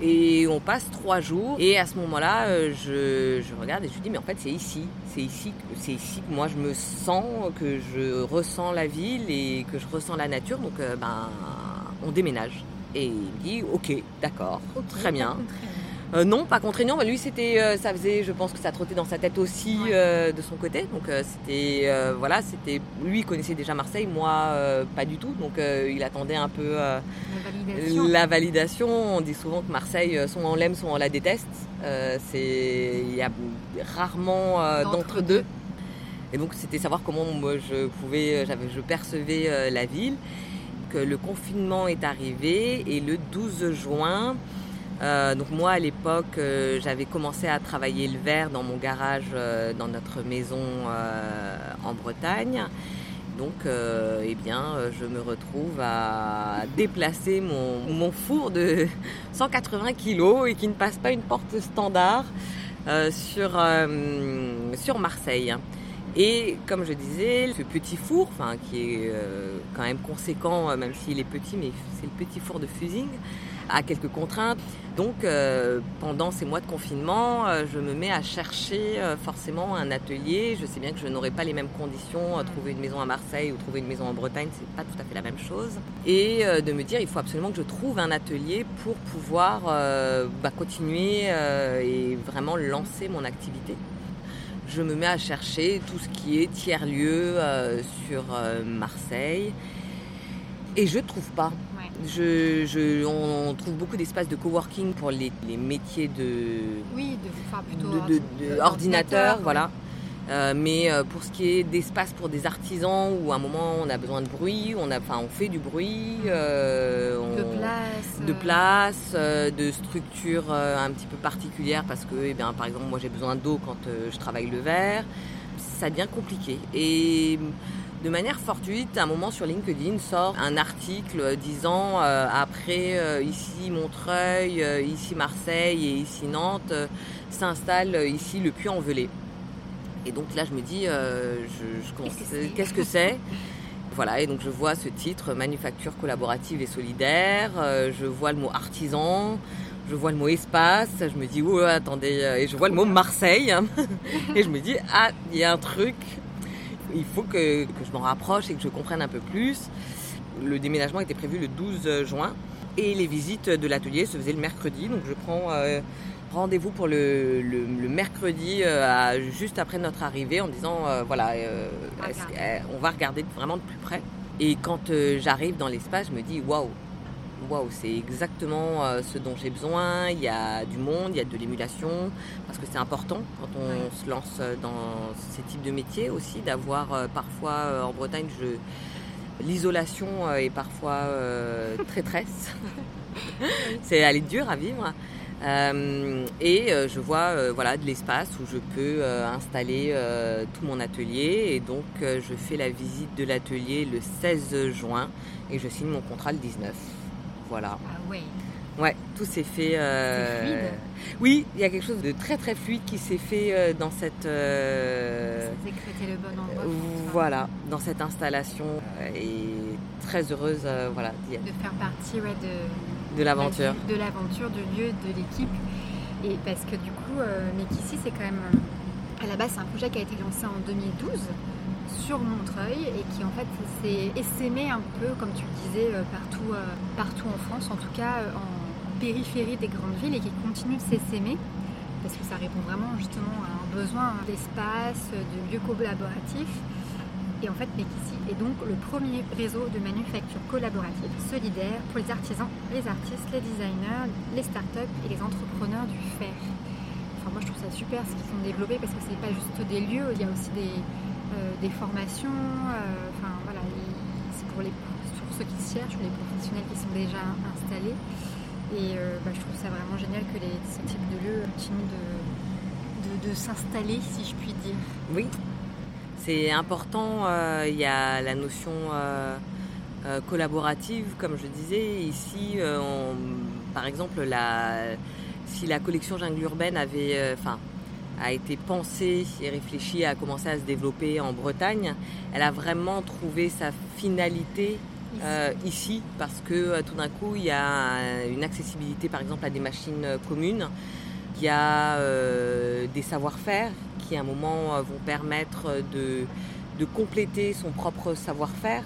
Et on passe trois jours. Et à ce moment-là, euh, je, regarde et je lui dis mais en fait c'est ici, c'est ici, c'est ici que moi je me sens, que je ressens la ville et que je ressens la nature. Donc euh, ben on déménage. Et il me dit ok, d'accord, très bien. Euh, non, pas contraignant. Bah, lui, c'était, euh, ça faisait, je pense que ça trottait dans sa tête aussi euh, de son côté. Donc c'était, voilà, c'était, lui il connaissait déjà Marseille, moi pas du tout. Donc il attendait un peu la validation. On dit souvent que Marseille, soit on l'aime, soit on la déteste. c'est, il y a rarement d'entre deux. Et donc c'était savoir comment moi je pouvais, j'avais, je percevais la ville. Que le confinement est arrivé et le 12 juin. Euh, donc moi à l'époque euh, j'avais commencé à travailler le verre dans mon garage euh, dans notre maison en Bretagne. Donc eh bien je me retrouve à déplacer mon, four de 180 kg et qui ne passe pas une porte standard sur, sur Marseille. Et comme je disais, ce petit four, qui est quand même conséquent, même s'il est petit, mais c'est le petit four de Fusing, a quelques contraintes. Donc euh, pendant ces mois de confinement, euh, je me mets à chercher euh, forcément un atelier. Je sais bien que je n'aurai pas les mêmes conditions. trouver une maison à Marseille ou trouver une maison en Bretagne, c'est pas tout à fait la même chose. Et de me dire, il faut absolument que je trouve un atelier pour pouvoir bah, continuer et vraiment lancer mon activité je me mets à chercher tout ce qui est tiers-lieu sur Marseille et je trouve pas. Je, on, trouve beaucoup d'espaces de coworking pour les, métiers de, oui, de, ordinateur, voilà. Euh, mais euh, pour ce qui est d'espace pour des artisans où à un moment on a besoin de bruit, on, a, on fait du bruit, euh, de place, de, place de structures un petit peu particulières parce que eh bien, par exemple moi j'ai besoin d'eau quand je travaille le verre, ça devient compliqué. Et de manière fortuite, à un moment sur LinkedIn sort un article disant euh, après euh, ici Montreuil, euh, ici Marseille et ici Nantes s'installe ici le Puy-en-Velay. Et donc là je me dis je, qu'est-ce que c'est Voilà, et donc je vois ce titre manufacture collaborative et solidaire, je vois le mot artisan, je vois le mot espace, je me dis oh attendez, et je vois le mot Marseille, et je me dis ah il y a un truc, il faut que, je m'en rapproche et que je comprenne un peu plus. Le déménagement était prévu le 12 juin et les visites de l'atelier se faisaient le mercredi. Donc je prends euh, rendez-vous pour le, mercredi euh, juste après notre arrivée en disant euh, voilà, on va regarder vraiment de plus près. Et quand j'arrive dans l'espace, je me dis waouh, waouh, c'est exactement euh, ce dont j'ai besoin. Il y a du monde, il y a de l'émulation, parce que c'est important quand on se lance dans ces types de métiers aussi, d'avoir euh, parfois euh, en Bretagne, l'isolation est parfois traîtresse. c'est aller dur à vivre. et je vois voilà de l'espace où je peux installer tout mon atelier et donc je fais la visite de l'atelier le 16 juin et je signe mon contrat le 19. Voilà. Ah oui. Ouais, tout s'est fait. Euh... Fluide. Oui, il y a quelque chose de très très fluide qui s'est fait euh, dans cette. Euh... le bon endroit. Voilà, dans cette installation et très heureuse, voilà. De faire partie de. De l'aventure. De l'aventure, du lieu, de l'équipe. Et parce que du coup, Mekissi, c'est quand même. À la base, c'est un projet qui a été lancé en 2012 sur Montreuil et qui en fait s'est essaimé un peu, comme tu le disais, euh, partout, euh, partout en France, en tout cas euh, en périphérie des grandes villes et qui continue de s'essaimer. parce que ça répond vraiment justement à un besoin d'espace, de lieux collaboratifs. Et en fait, Mekissi est donc le premier réseau de manufacture collaborative solidaire pour les artisans, les artistes, les designers, les startups et les entrepreneurs du fer. Enfin, moi, je trouve ça super ce qu'ils ont développé parce que c'est pas juste des lieux, il y a aussi des, des formations. euh, enfin, voilà, il- c'est pour, les, pour ceux qui cherchent, ou les professionnels qui sont déjà installés. Et euh, bah, je trouve ça vraiment génial que les, ce type de lieux continuent de, s'installer, si je puis dire. Oui, c'est important. euh, Il y a la notion euh, euh, collaborative, comme je disais. Ici, euh, on- par exemple, la, si la collection Jungle Urbaine avait, euh, enfin, a été pensée et réfléchie à commencer à se développer en Bretagne, elle a vraiment trouvé sa finalité euh, ici parce que euh, tout d'un coup il y a une accessibilité par exemple à des machines euh, communes, il y a euh, des savoir-faire qui à un moment euh, vont permettre de, de compléter son propre savoir-faire.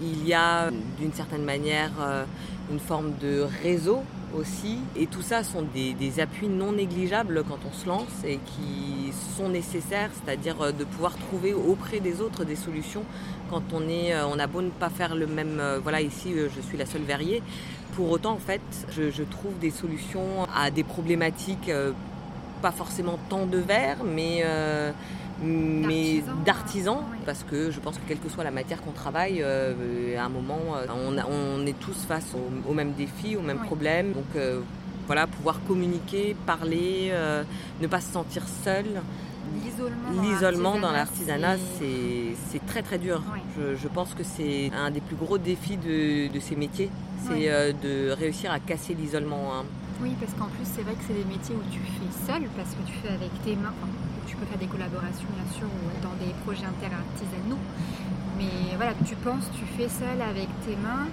Il y a d'une certaine manière euh, une forme de réseau aussi. Et tout ça sont des, des appuis non négligeables quand on se lance et qui sont nécessaires, c'est-à-dire euh, de pouvoir trouver auprès des autres des solutions quand on est, euh, on a beau ne pas faire le même, euh, voilà ici je suis la seule verrier, pour autant en fait je, je trouve des solutions à des problématiques pas forcément tant de verre mais euh, mais D'artisans, parce que je pense que quelle que soit la matière qu'on travaille euh, à un moment euh, on, est tous face aux, aux mêmes défis aux mêmes Oui. problèmes donc euh, voilà pouvoir communiquer parler euh, ne pas se sentir seul L'isolement dans l'artisanat, c'est- très très dur. Je, je pense que c'est un des plus gros défis de, de ces métiers, c'est de réussir à casser l'isolement. hein. Oui, parce qu'en plus, c'est vrai que c'est des métiers où tu fais seul, parce que tu fais avec tes mains. Enfin, tu peux faire des collaborations, bien sûr, ou dans des projets interartisanaux. Mais voilà, tu penses, tu fais seul avec tes mains.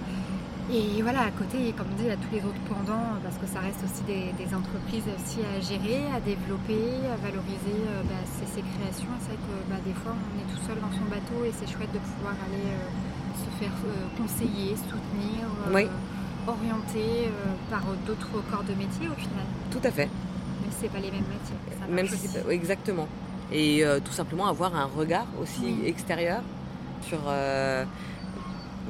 Et voilà, à côté, comme dit, il y a tous les autres pendants, parce que ça reste aussi des, entreprises aussi à gérer, à développer, à valoriser euh, bah, ces, ces créations. C'est vrai que bah, des fois, on est tout seul dans son bateau et c'est chouette de pouvoir aller euh, se faire euh, conseiller, soutenir, euh, Oui. Orienter euh, par d'autres corps de métier au final. Tout à fait. Même si c'est pas les mêmes métiers. ça Même si pas- exactement. Et euh, tout simplement avoir un regard aussi Oui. extérieur sur. euh,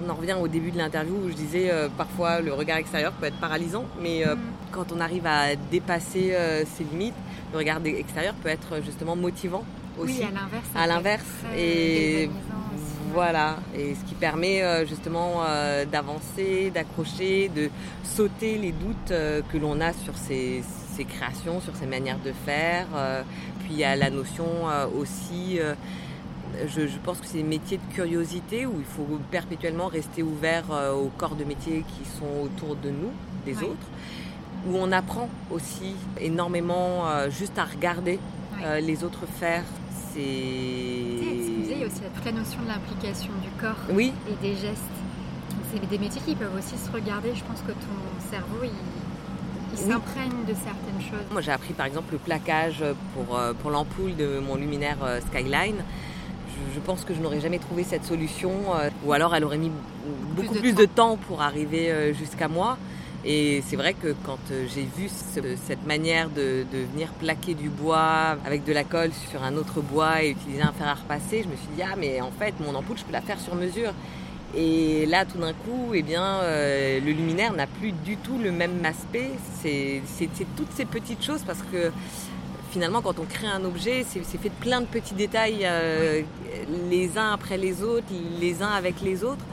on en revient au début de l'interview où je disais euh, parfois le regard extérieur peut être paralysant, mais euh, Mm. quand on arrive à dépasser euh, ses limites, le regard extérieur peut être justement motivant aussi. Oui, à l'inverse. à l'inverse. Et. Voilà, et ce qui permet euh, justement euh, d'avancer, d'accrocher, de sauter les doutes euh, que l'on a sur ses créations, sur ses manières de faire. puis il y a la notion aussi, je, je pense que c'est un métier de curiosité où il faut perpétuellement rester ouvert aux corps de métier qui sont autour de nous, des Ouais. autres, où on apprend aussi énormément juste à regarder Ouais. les autres faire. Excusez, il y a aussi toute la notion de l'implication du corps oui, et des gestes. C'est des métiers qui peuvent aussi se regarder. Je pense que ton cerveau, il, il Oui. s'imprègne de certaines choses. Moi, j'ai appris par exemple le plaquage pour, euh, pour l'ampoule de mon luminaire euh, Skyline. Je, je pense que je n'aurais jamais trouvé cette solution, euh, ou alors elle aurait mis beaucoup de plus temps. de temps pour arriver jusqu'à moi. Et c'est vrai que quand euh, j'ai vu ce- cette manière de, venir plaquer du bois avec de la colle sur un autre bois et utiliser un fer à repasser, je me suis dit ah mais en fait mon ampoule je peux la faire sur mesure. Et là tout d'un coup, eh bien euh, le luminaire n'a plus du tout le même aspect. C'est toutes ces petites choses parce que finalement quand on crée un objet, c'est c'est fait de plein de petits détails euh, les uns après les autres, les uns avec les autres.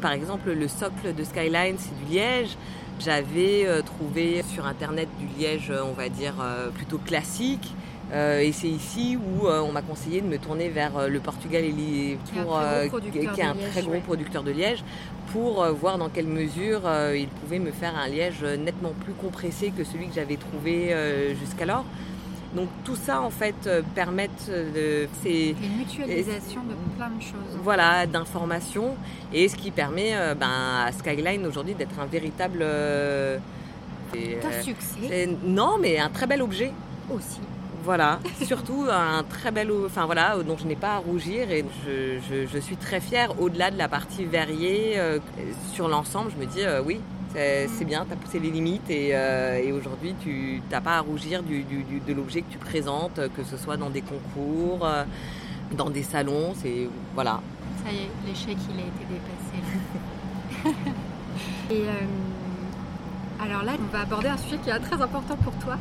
Par exemple, le socle de Skyline, c'est du liège. J'avais euh, trouvé sur internet du liège, euh, on va dire, euh, plutôt classique. Euh, et c'est ici où euh, on m'a conseillé de me tourner vers euh, le Portugal et l'I- Qui est un pour, très gros euh, producteur qui est de un liège, très gros producteur de liège pour voir dans quelle mesure il pouvait me faire un liège nettement plus compressé que celui que j'avais trouvé jusqu'alors. Donc tout ça en fait euh, permettent de c'est Une mutualisation de plein de choses. voilà d'informations et ce qui permet euh, ben, à Skyline aujourd'hui d'être un véritable euh, et, Un euh, succès non mais un très bel objet aussi. voilà, surtout un très bel, enfin voilà, dont je n'ai pas à rougir et je, je- je suis très fière. Au-delà de la partie verrier, euh, sur l'ensemble, je me dis euh, oui, C'est bien, tu as poussé les limites et, et aujourd'hui tu n'as pas à rougir du, de l'objet que tu présentes, que ce soit dans des concours, dans des salons. C'est voilà. Ça y est, l'échec il a été dépassé. et alors là, on va aborder un sujet qui est très important pour toi,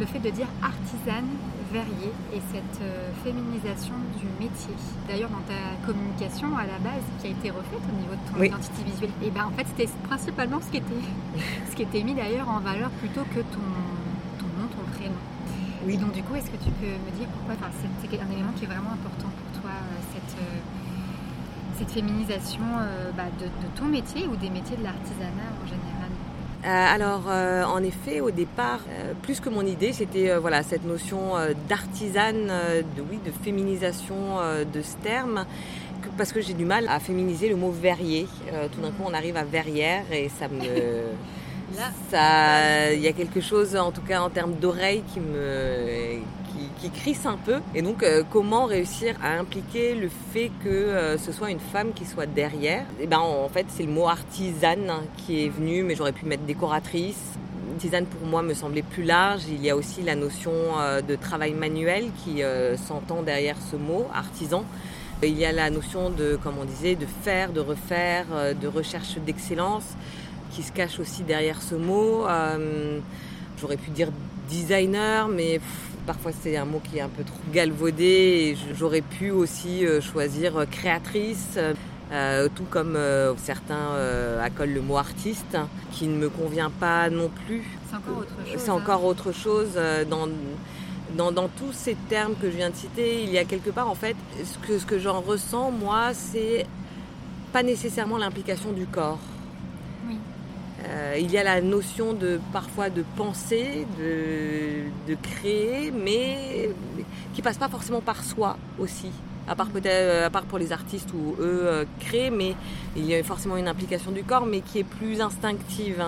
le fait de dire artisane verrier et cette euh, féminisation du métier. D'ailleurs, dans ta communication à la base, qui a été refaite au niveau de ton identité visuelle, et ben en fait, c'était principalement ce qui était, ce qui était mis d'ailleurs en valeur plutôt que ton, ton nom, ton prénom. Oui. donc, du coup, est-ce que tu peux me dire pourquoi c'est un élément qui est vraiment important pour toi, euh, cette, euh, cette féminisation bah, de, de ton métier ou des métiers de l'artisanat en général? Alors, euh, en effet, au départ, euh, plus que mon idée, c'était voilà cette notion d'artisane, de oui, de féminisation de ce terme, parce que j'ai du mal à féminiser le mot verrier. tout d'un coup, on arrive à verrière et ça me ça, il y a quelque chose, en tout cas en termes d'oreille, qui me qui, crisse un peu. Et donc, euh, comment réussir à impliquer le fait que euh, ce soit une femme qui soit derrière? Et eh ben, en fait, c'est le mot artisane qui est venu, mais j'aurais pu mettre décoratrice. Artisane pour moi me semblait plus large. Il y a aussi la notion euh, de travail manuel qui s'entend derrière ce mot, artisan. Il y a la notion de, comme on disait, de faire, de refaire, de recherche d'excellence qui se cache aussi derrière ce mot. J'aurais pu dire designer, mais parfois c'est un mot qui est un peu trop galvaudé. J'aurais pu aussi euh, choisir euh, créatrice. Euh, tout comme certains accolent le mot artiste, qui ne me convient pas non plus. C'est encore autre chose. C'est encore hein. autre chose. Dans, dans, dans, tous ces termes que je viens de citer, il y a quelque part, en fait, ce que, ce que j'en ressens, moi, c'est pas nécessairement l'implication du corps. Euh, il y a la notion de parfois de penser, de, créer, mais qui passe pas forcément par soi aussi. À part peut-être, euh, à part pour les artistes où eux euh, créent, mais il y a forcément une implication du corps, mais qui est plus instinctive.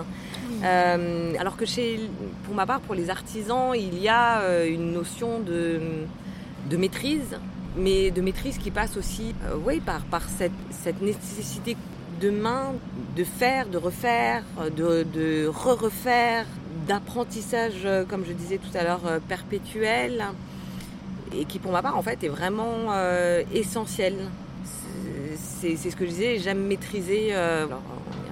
alors que chez, pour ma part, pour les artisans, il y a une notion de, de maîtrise, mais de maîtrise qui passe aussi, oui, par, par cette, cette nécessité de main, de faire, de refaire, de, de re-refaire, d'apprentissage, euh, comme je disais tout à l'heure, euh, perpétuel, et qui pour ma part en fait est vraiment euh, essentiel. C'est ce que je disais, j'aime maîtriser, alors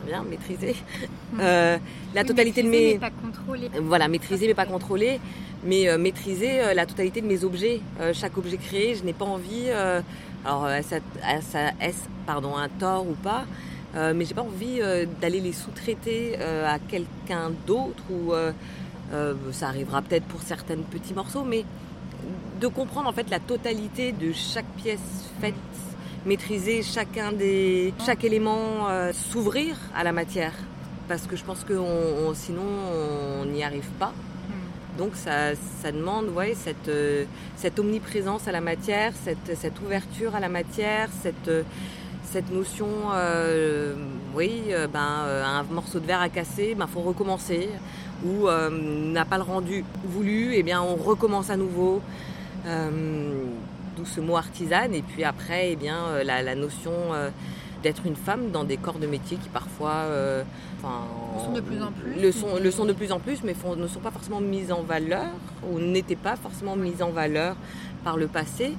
on bien maîtriser, la totalité de mes... Mais pas contrôler. Voilà, maîtriser mais pas contrôler, mais maîtriser la totalité de mes objets. chaque objet créé, je n'ai pas envie, alors ça, ça, est pardon, un tort ou pas, euh, mais j'ai pas envie euh, d'aller les sous-traiter euh, à quelqu'un d'autre ou ça arrivera peut-être pour certains petits morceaux, mais de comprendre en fait la totalité de chaque pièce faite, maîtriser chacun des, chaque élément, s'ouvrir à la matière, parce que je pense que sinon on n'y arrive pas. Hmm. Donc ça, ça demande ouais, cette, cette omniprésence à la matière, cette, cette ouverture à la matière, cette, cette notion, euh, oui, euh, ben, euh, un morceau de verre à casser, il ben, faut recommencer. Ou n'a pas le rendu voulu, et eh bien on recommence à nouveau. D'où ce mot artisane. Et puis après, eh bien, la, notion d'être une femme dans des corps de métier qui parfois le sont de plus en plus le sont, le sont de plus en plus mais ne sont pas forcément mises en valeur ou n'étaient pas forcément mises en valeur par le passé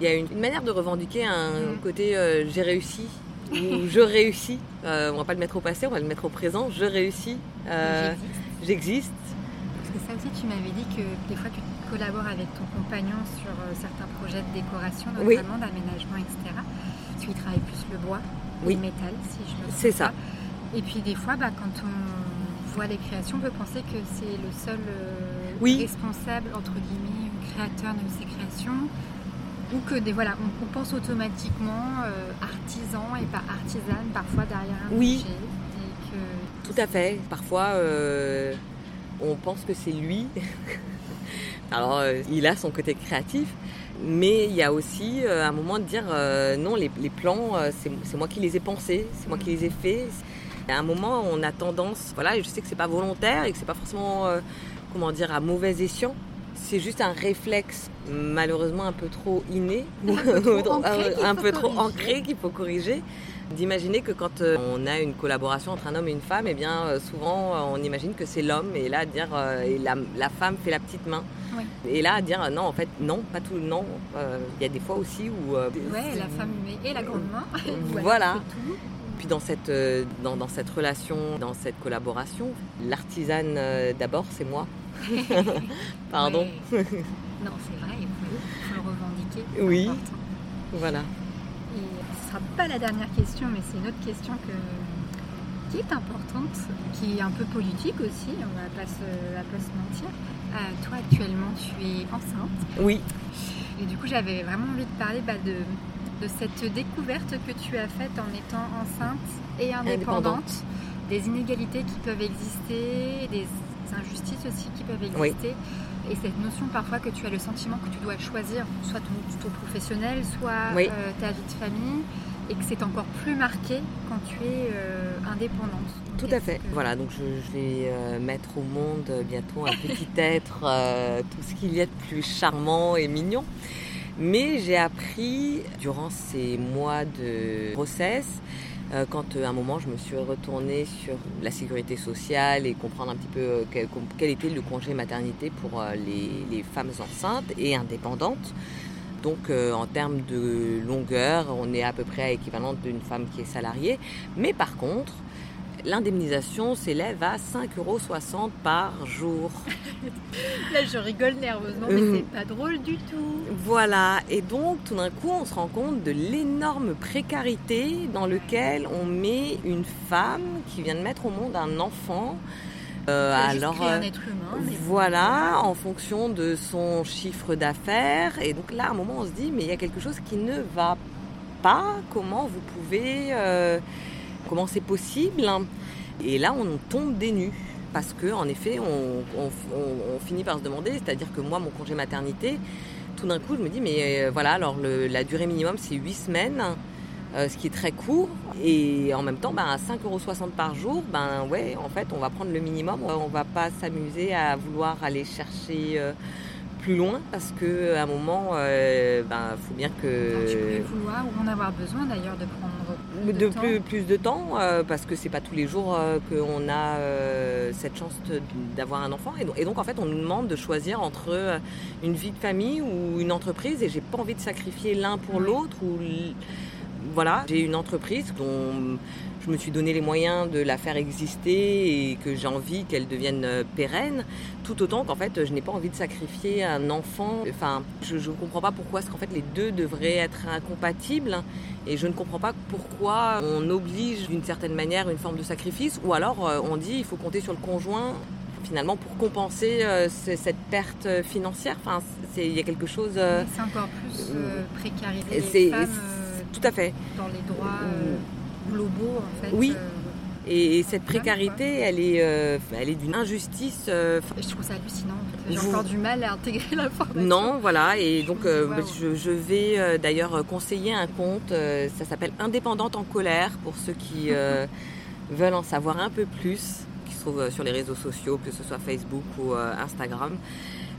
il y a une, manière de revendiquer un mm. côté euh, j'ai réussi ou je réussis. Euh, on va pas le mettre au passé, on va le mettre au présent. Je réussis, euh, j'existe. Parce que ça aussi, tu m'avais dit que des fois tu collabores avec ton compagnon sur certains projets de décoration, notamment d'aménagement, etc. Tu y travailles plus le bois, le métal, si je me C'est ça. Et puis des fois, bah, quand on voit les créations, on peut penser que c'est le seul responsable, entre guillemets, créateur de ces créations ou que des voilà, on, pense automatiquement euh, artisan et pas artisane parfois derrière un oui. Tout à fait. Parfois, euh, on pense que c'est lui. Alors, euh, il a son côté créatif, mais il y a aussi un moment de dire non, les, plans, c'est moi qui les ai pensés, c'est moi qui les ai faits. À un moment, on a tendance, voilà, je sais que c'est pas volontaire et que c'est pas forcément, comment dire, à mauvais escient, c'est juste un réflexe malheureusement un peu trop inné, un peu trop ancré, qu'il faut corriger. d'imaginer que quand euh, on a une collaboration entre un homme et une femme, eh bien euh, souvent euh, on imagine que c'est l'homme et là dire et la, la, femme fait la petite main. Oui. Et là dire non en fait non pas tout non il y a des fois aussi où ouais la femme et la grande main voilà puis dans cette, dans, dans, cette relation, dans cette collaboration, l'artisane d'abord, c'est moi. Pardon. non, c'est vrai, il faut, le revendiquer. Oui. Voilà pas la dernière question, mais c'est une autre question que, qui est importante, qui est un peu politique aussi, on va pas se, va pas se mentir. Euh, toi, actuellement, tu es enceinte. Oui. Et du coup, j'avais vraiment envie de parler bah, de, de, cette découverte que tu as faite en étant enceinte et indépendante, des inégalités qui peuvent exister, des injustices aussi qui peuvent exister. Et cette notion parfois que tu as le sentiment que tu dois choisir soit ton, professionnel, soit euh, ta vie de famille, et que c'est encore plus marqué quand tu es euh, indépendante. Tout à fait. Voilà, donc je, vais euh, mettre au monde bientôt un petit être, tout ce qu'il y a de plus charmant et mignon. Mais j'ai appris durant ces mois de grossesse quand euh, à un moment je me suis retournée sur la sécurité sociale et comprendre un petit peu euh, quel, était le congé maternité pour les, femmes enceintes et indépendantes. Donc en termes de longueur, on est à peu près équivalente d'une femme qui est salariée. Mais par contre, l'indemnisation s'élève à 5,60 euros par jour. Là, je rigole nerveusement, mais c'est pas drôle du tout. Voilà, et donc tout d'un coup, on se rend compte de l'énorme précarité dans lequel on met une femme qui vient de mettre au monde un enfant. Euh, alors, un être humain, voilà, en fonction de son chiffre d'affaires. Et donc là, à un moment, on se dit, mais il y a quelque chose qui ne va pas. Comment vous pouvez euh, comment c'est possible Et là, on tombe des nues. Parce que, en effet, on, finit par se demander, c'est-à-dire que moi, mon congé maternité, tout d'un coup, je me dis, mais euh, voilà, alors la durée minimum, c'est 8 semaines, euh, ce qui est très court. Et en même temps, ben, à 5,60€ par jour, ben ouais, en fait, on va prendre le minimum. On va pas s'amuser à vouloir aller chercher. Euh, plus loin parce que à un moment, il ben, faut bien que. tu peux vouloir ou en avoir besoin d'ailleurs de prendre de, plus, plus, de temps euh, parce que c'est pas tous les jours euh, qu'on a euh, cette chance d'avoir un enfant. Et donc, en fait on nous demande de choisir entre une vie de famille ou une entreprise et j'ai pas envie de sacrifier l'un pour l'autre ou voilà. J'ai une entreprise dont je me suis donné les moyens de la faire exister et que j'ai envie qu'elle devienne euh, pérenne, tout autant qu'en fait je n'ai pas envie de sacrifier un enfant. Enfin, je ne comprends pas pourquoi est-ce qu'en fait les deux devraient être incompatibles et je ne comprends pas pourquoi on oblige d'une certaine manière une forme de sacrifice ou alors euh, on dit il faut compter sur le conjoint finalement pour compenser euh, cette perte financière. Enfin, il y a quelque chose. c'est encore plus précarisé les femmes. Tout à fait. Dans les droits globaux en fait. Oui. Euh, et, cette précarité, elle est, euh, elle est d'une injustice. Euh, je trouve ça hallucinant. En fait. J'ai encore du mal à intégrer l'information. Non, voilà. Et donc, je, vais d'ailleurs conseiller un compte. ça s'appelle Indépendante en colère pour ceux qui veulent en savoir un peu plus, qui se trouve sur les réseaux sociaux, que ce soit Facebook ou Instagram.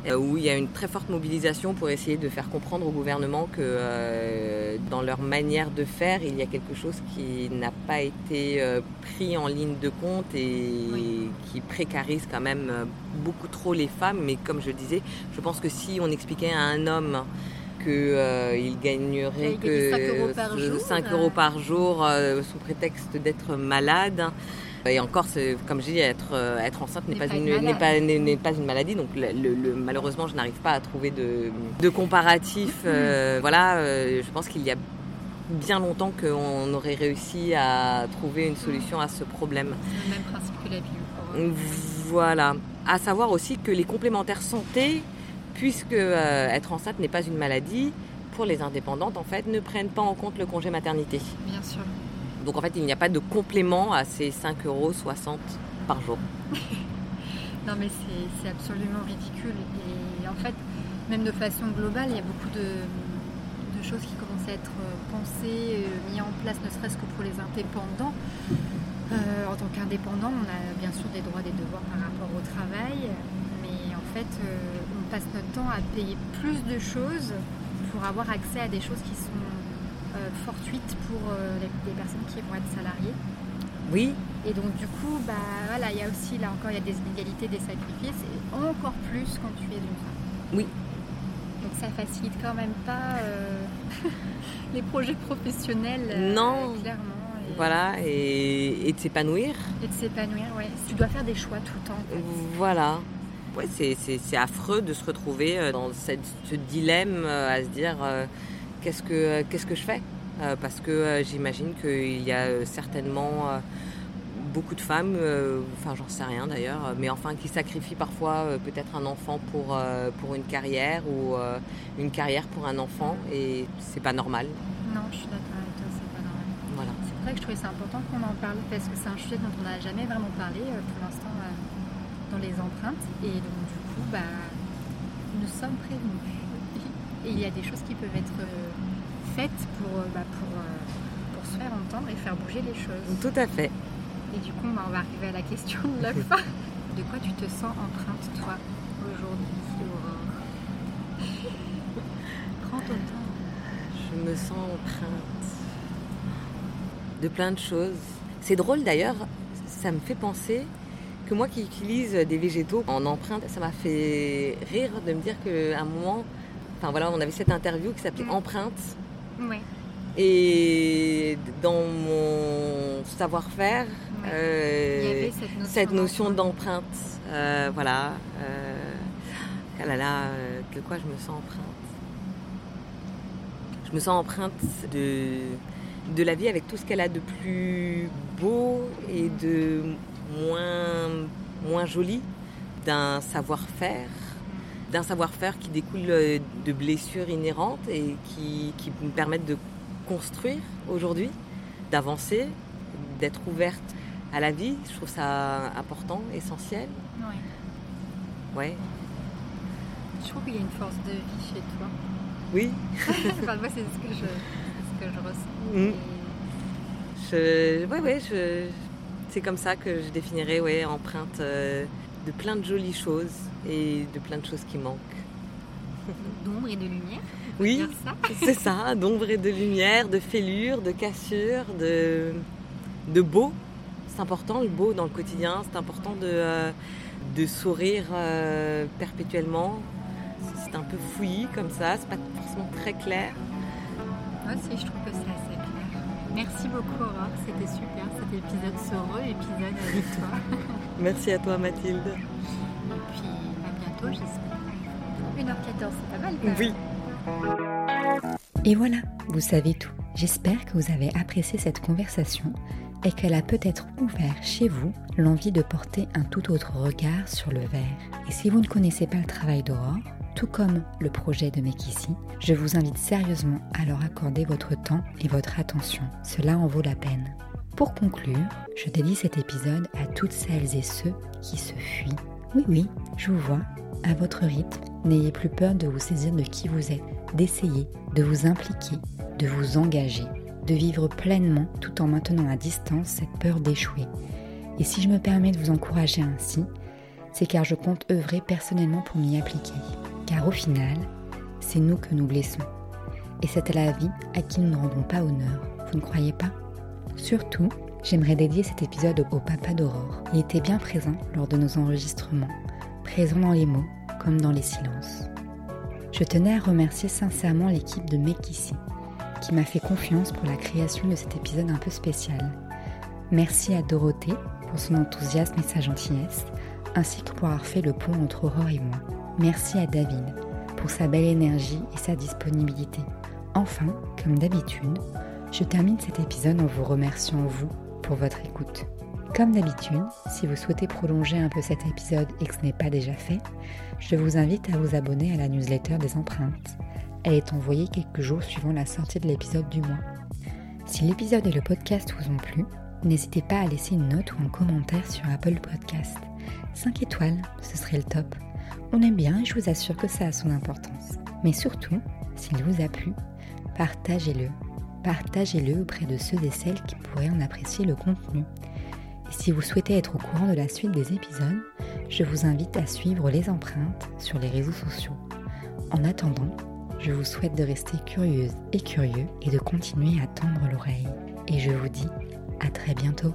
Euh, où il y a une très forte mobilisation pour essayer de faire comprendre au gouvernement que euh, dans leur manière de faire, il y a quelque chose qui n'a pas été euh, pris en ligne de compte et qui précarise quand même beaucoup trop les femmes. Mais comme je disais, je pense que si on expliquait à un homme qu'il gagnerait que 5 euros par jour sous prétexte d'être malade, et encore, comme je dis, être, euh, être enceinte n'est pas, une, pas, n'est, pas une maladie. Donc le, malheureusement, je n'arrive pas à trouver de, de comparatif. Euh, voilà, euh, je pense qu'il y a bien longtemps qu'on aurait réussi à trouver une solution à ce problème. C'est le même principe que la bio. Voilà. À savoir aussi que les complémentaires santé, puisque être enceinte n'est pas une maladie, pour les indépendantes, en fait, ne prennent pas en compte le congé maternité. Bien sûr. Donc en fait, il n'y a pas de complément à ces 5,60 euros par jour. non mais c'est absolument ridicule. Et en fait, même de façon globale, il y a beaucoup de, choses qui commencent à être pensées, euh, mises en place, ne serait-ce que pour les indépendants. Euh, en tant qu'indépendant, on a bien sûr des droits des devoirs par rapport au travail, mais en fait, euh, on passe notre temps à payer plus de choses pour avoir accès à des choses qui sont fortuite pour euh, les, les personnes qui vont être salariées. Oui, Et donc du coup, bah voilà, il y a aussi là encore il y a des inégalités, des sacrifices, et encore plus quand tu es une femme. Oui. Donc ça facilite quand même pas euh, les projets professionnels. euh, Non. Clairement. Et, voilà, et, et de s'épanouir. et de s'épanouir, ouais. Tu dois faire des choix tout le temps. en fait. Voilà. Ouais, c'est, affreux de se retrouver euh, dans cette- ce dilemme euh, à se dire euh, qu'est-ce, que, euh, qu'est-ce que je fais? Euh, Parce que euh, j'imagine qu'il y a euh, certainement beaucoup de femmes, enfin j'en sais rien d'ailleurs, mais enfin qui sacrifient parfois peut-être un enfant pour, pour une carrière ou une carrière pour un enfant et c'est pas normal. Non, je suis d'accord avec toi, c'est pas normal. Voilà. C'est pour ça que je trouvais ça important qu'on en parle parce que c'est un sujet dont on n'a jamais vraiment parlé pour l'instant dans les empreintes et donc du coup bah nous sommes prévenus et il y a des choses qui peuvent être pour, euh, bah, pour, euh, pour se faire entendre et faire bouger les choses. Tout à fait. Et du coup bah, on va arriver à la question de la fin. De quoi tu te sens empreinte toi aujourd'hui Prends ton temps. Je me sens empreinte de plein de choses. C'est drôle d'ailleurs, ça me fait penser que moi qui utilise des végétaux en empreinte, ça m'a fait rire de me dire qu'à un moment, enfin voilà, on avait cette interview qui s'appelait Mm. Empreinte. Ouais. Et dans mon savoir-faire, Ouais. euh, cette notion, d'empreinte. Euh, voilà. Euh, ah là là, de quoi je me sens empreinte? Je me sens empreinte de, de la vie avec tout ce qu'elle a de plus beau et de moins, moins joli, d'un savoir-faire, d'un savoir-faire qui découle euh, de blessures inhérentes et qui, qui me permettent de construire aujourd'hui, d'avancer, d'être ouverte à la vie. Je trouve ça important, essentiel. Ouais. Ouais. Je trouve qu'il y a une force de vie chez toi. Oui. enfin, moi, c'est ce que je, ce que je ressens. Mm. Et- Je, ouais, ouais, je, c'est comme ça que je définirais, ouais, empreinte euh, de plein de jolies choses et de plein de choses qui manquent. D'ombre et de lumière. Oui, c'est ça, d'ombre et de lumière, de fêlure, de cassure, de, de beau. C'est important le beau dans le quotidien, c'est important de, euh, de sourire euh, perpétuellement. C'est un peu fouillis comme ça, c'est pas forcément très clair. Moi aussi, je trouve que c'est assez clair. Merci beaucoup, Aurore. C'était super cet épisode, ce re-épisode avec toi. Merci à toi Mathilde. Et puis, j'espère. 1h14, c'est pas mal. Oui. Et voilà, vous savez tout. J'espère que vous avez apprécié cette conversation et qu'elle a peut-être ouvert chez vous l'envie de porter un tout autre regard sur le verre. Et si vous ne connaissez pas le travail d'Aurore, tout comme le projet de Mekissi, je vous invite sérieusement à leur accorder votre temps et votre attention. Cela en vaut la peine. Pour conclure, je dédie cet épisode à toutes celles et ceux qui se fuient. Oui, oui, je vous vois, à votre rythme, n'ayez plus peur de vous saisir de qui vous êtes, d'essayer, de vous impliquer, de vous engager, de vivre pleinement tout en maintenant à distance cette peur d'échouer. Et si je me permets de vous encourager ainsi, c'est car je compte œuvrer personnellement pour m'y appliquer. Car au final, c'est nous que nous blessons. Et c'est à la vie à qui nous ne rendons pas honneur. Vous ne croyez pas? Surtout, j'aimerais dédier cet épisode au papa d'Aurore. Il était bien présent lors de nos enregistrements, présent dans les mots comme dans les silences. Je tenais à remercier sincèrement l'équipe de Mekissi, qui m'a fait confiance pour la création de cet épisode un peu spécial. Merci à Dorothée pour son enthousiasme et sa gentillesse, ainsi que pour avoir fait le pont entre Aurore et moi. Merci à David pour sa belle énergie et sa disponibilité. Enfin, comme d'habitude, je termine cet épisode en vous remerciant vous pour votre écoute. Comme d'habitude, si vous souhaitez prolonger un peu cet épisode et que ce n'est pas déjà fait, je vous invite à vous abonner à la newsletter des empreintes. Elle est envoyée quelques jours suivant la sortie de l'épisode du mois. Si l'épisode et le podcast vous ont plu, n'hésitez pas à laisser une note ou un commentaire sur Apple Podcast. 5 étoiles, ce serait le top. On aime bien et je vous assure que ça a son importance. Mais surtout, s'il vous a plu, partagez-le partagez-le auprès de ceux et celles qui pourraient en apprécier le contenu. Et si vous souhaitez être au courant de la suite des épisodes, je vous invite à suivre les empreintes sur les réseaux sociaux. En attendant, je vous souhaite de rester curieuse et curieux et de continuer à tendre l'oreille. Et je vous dis à très bientôt.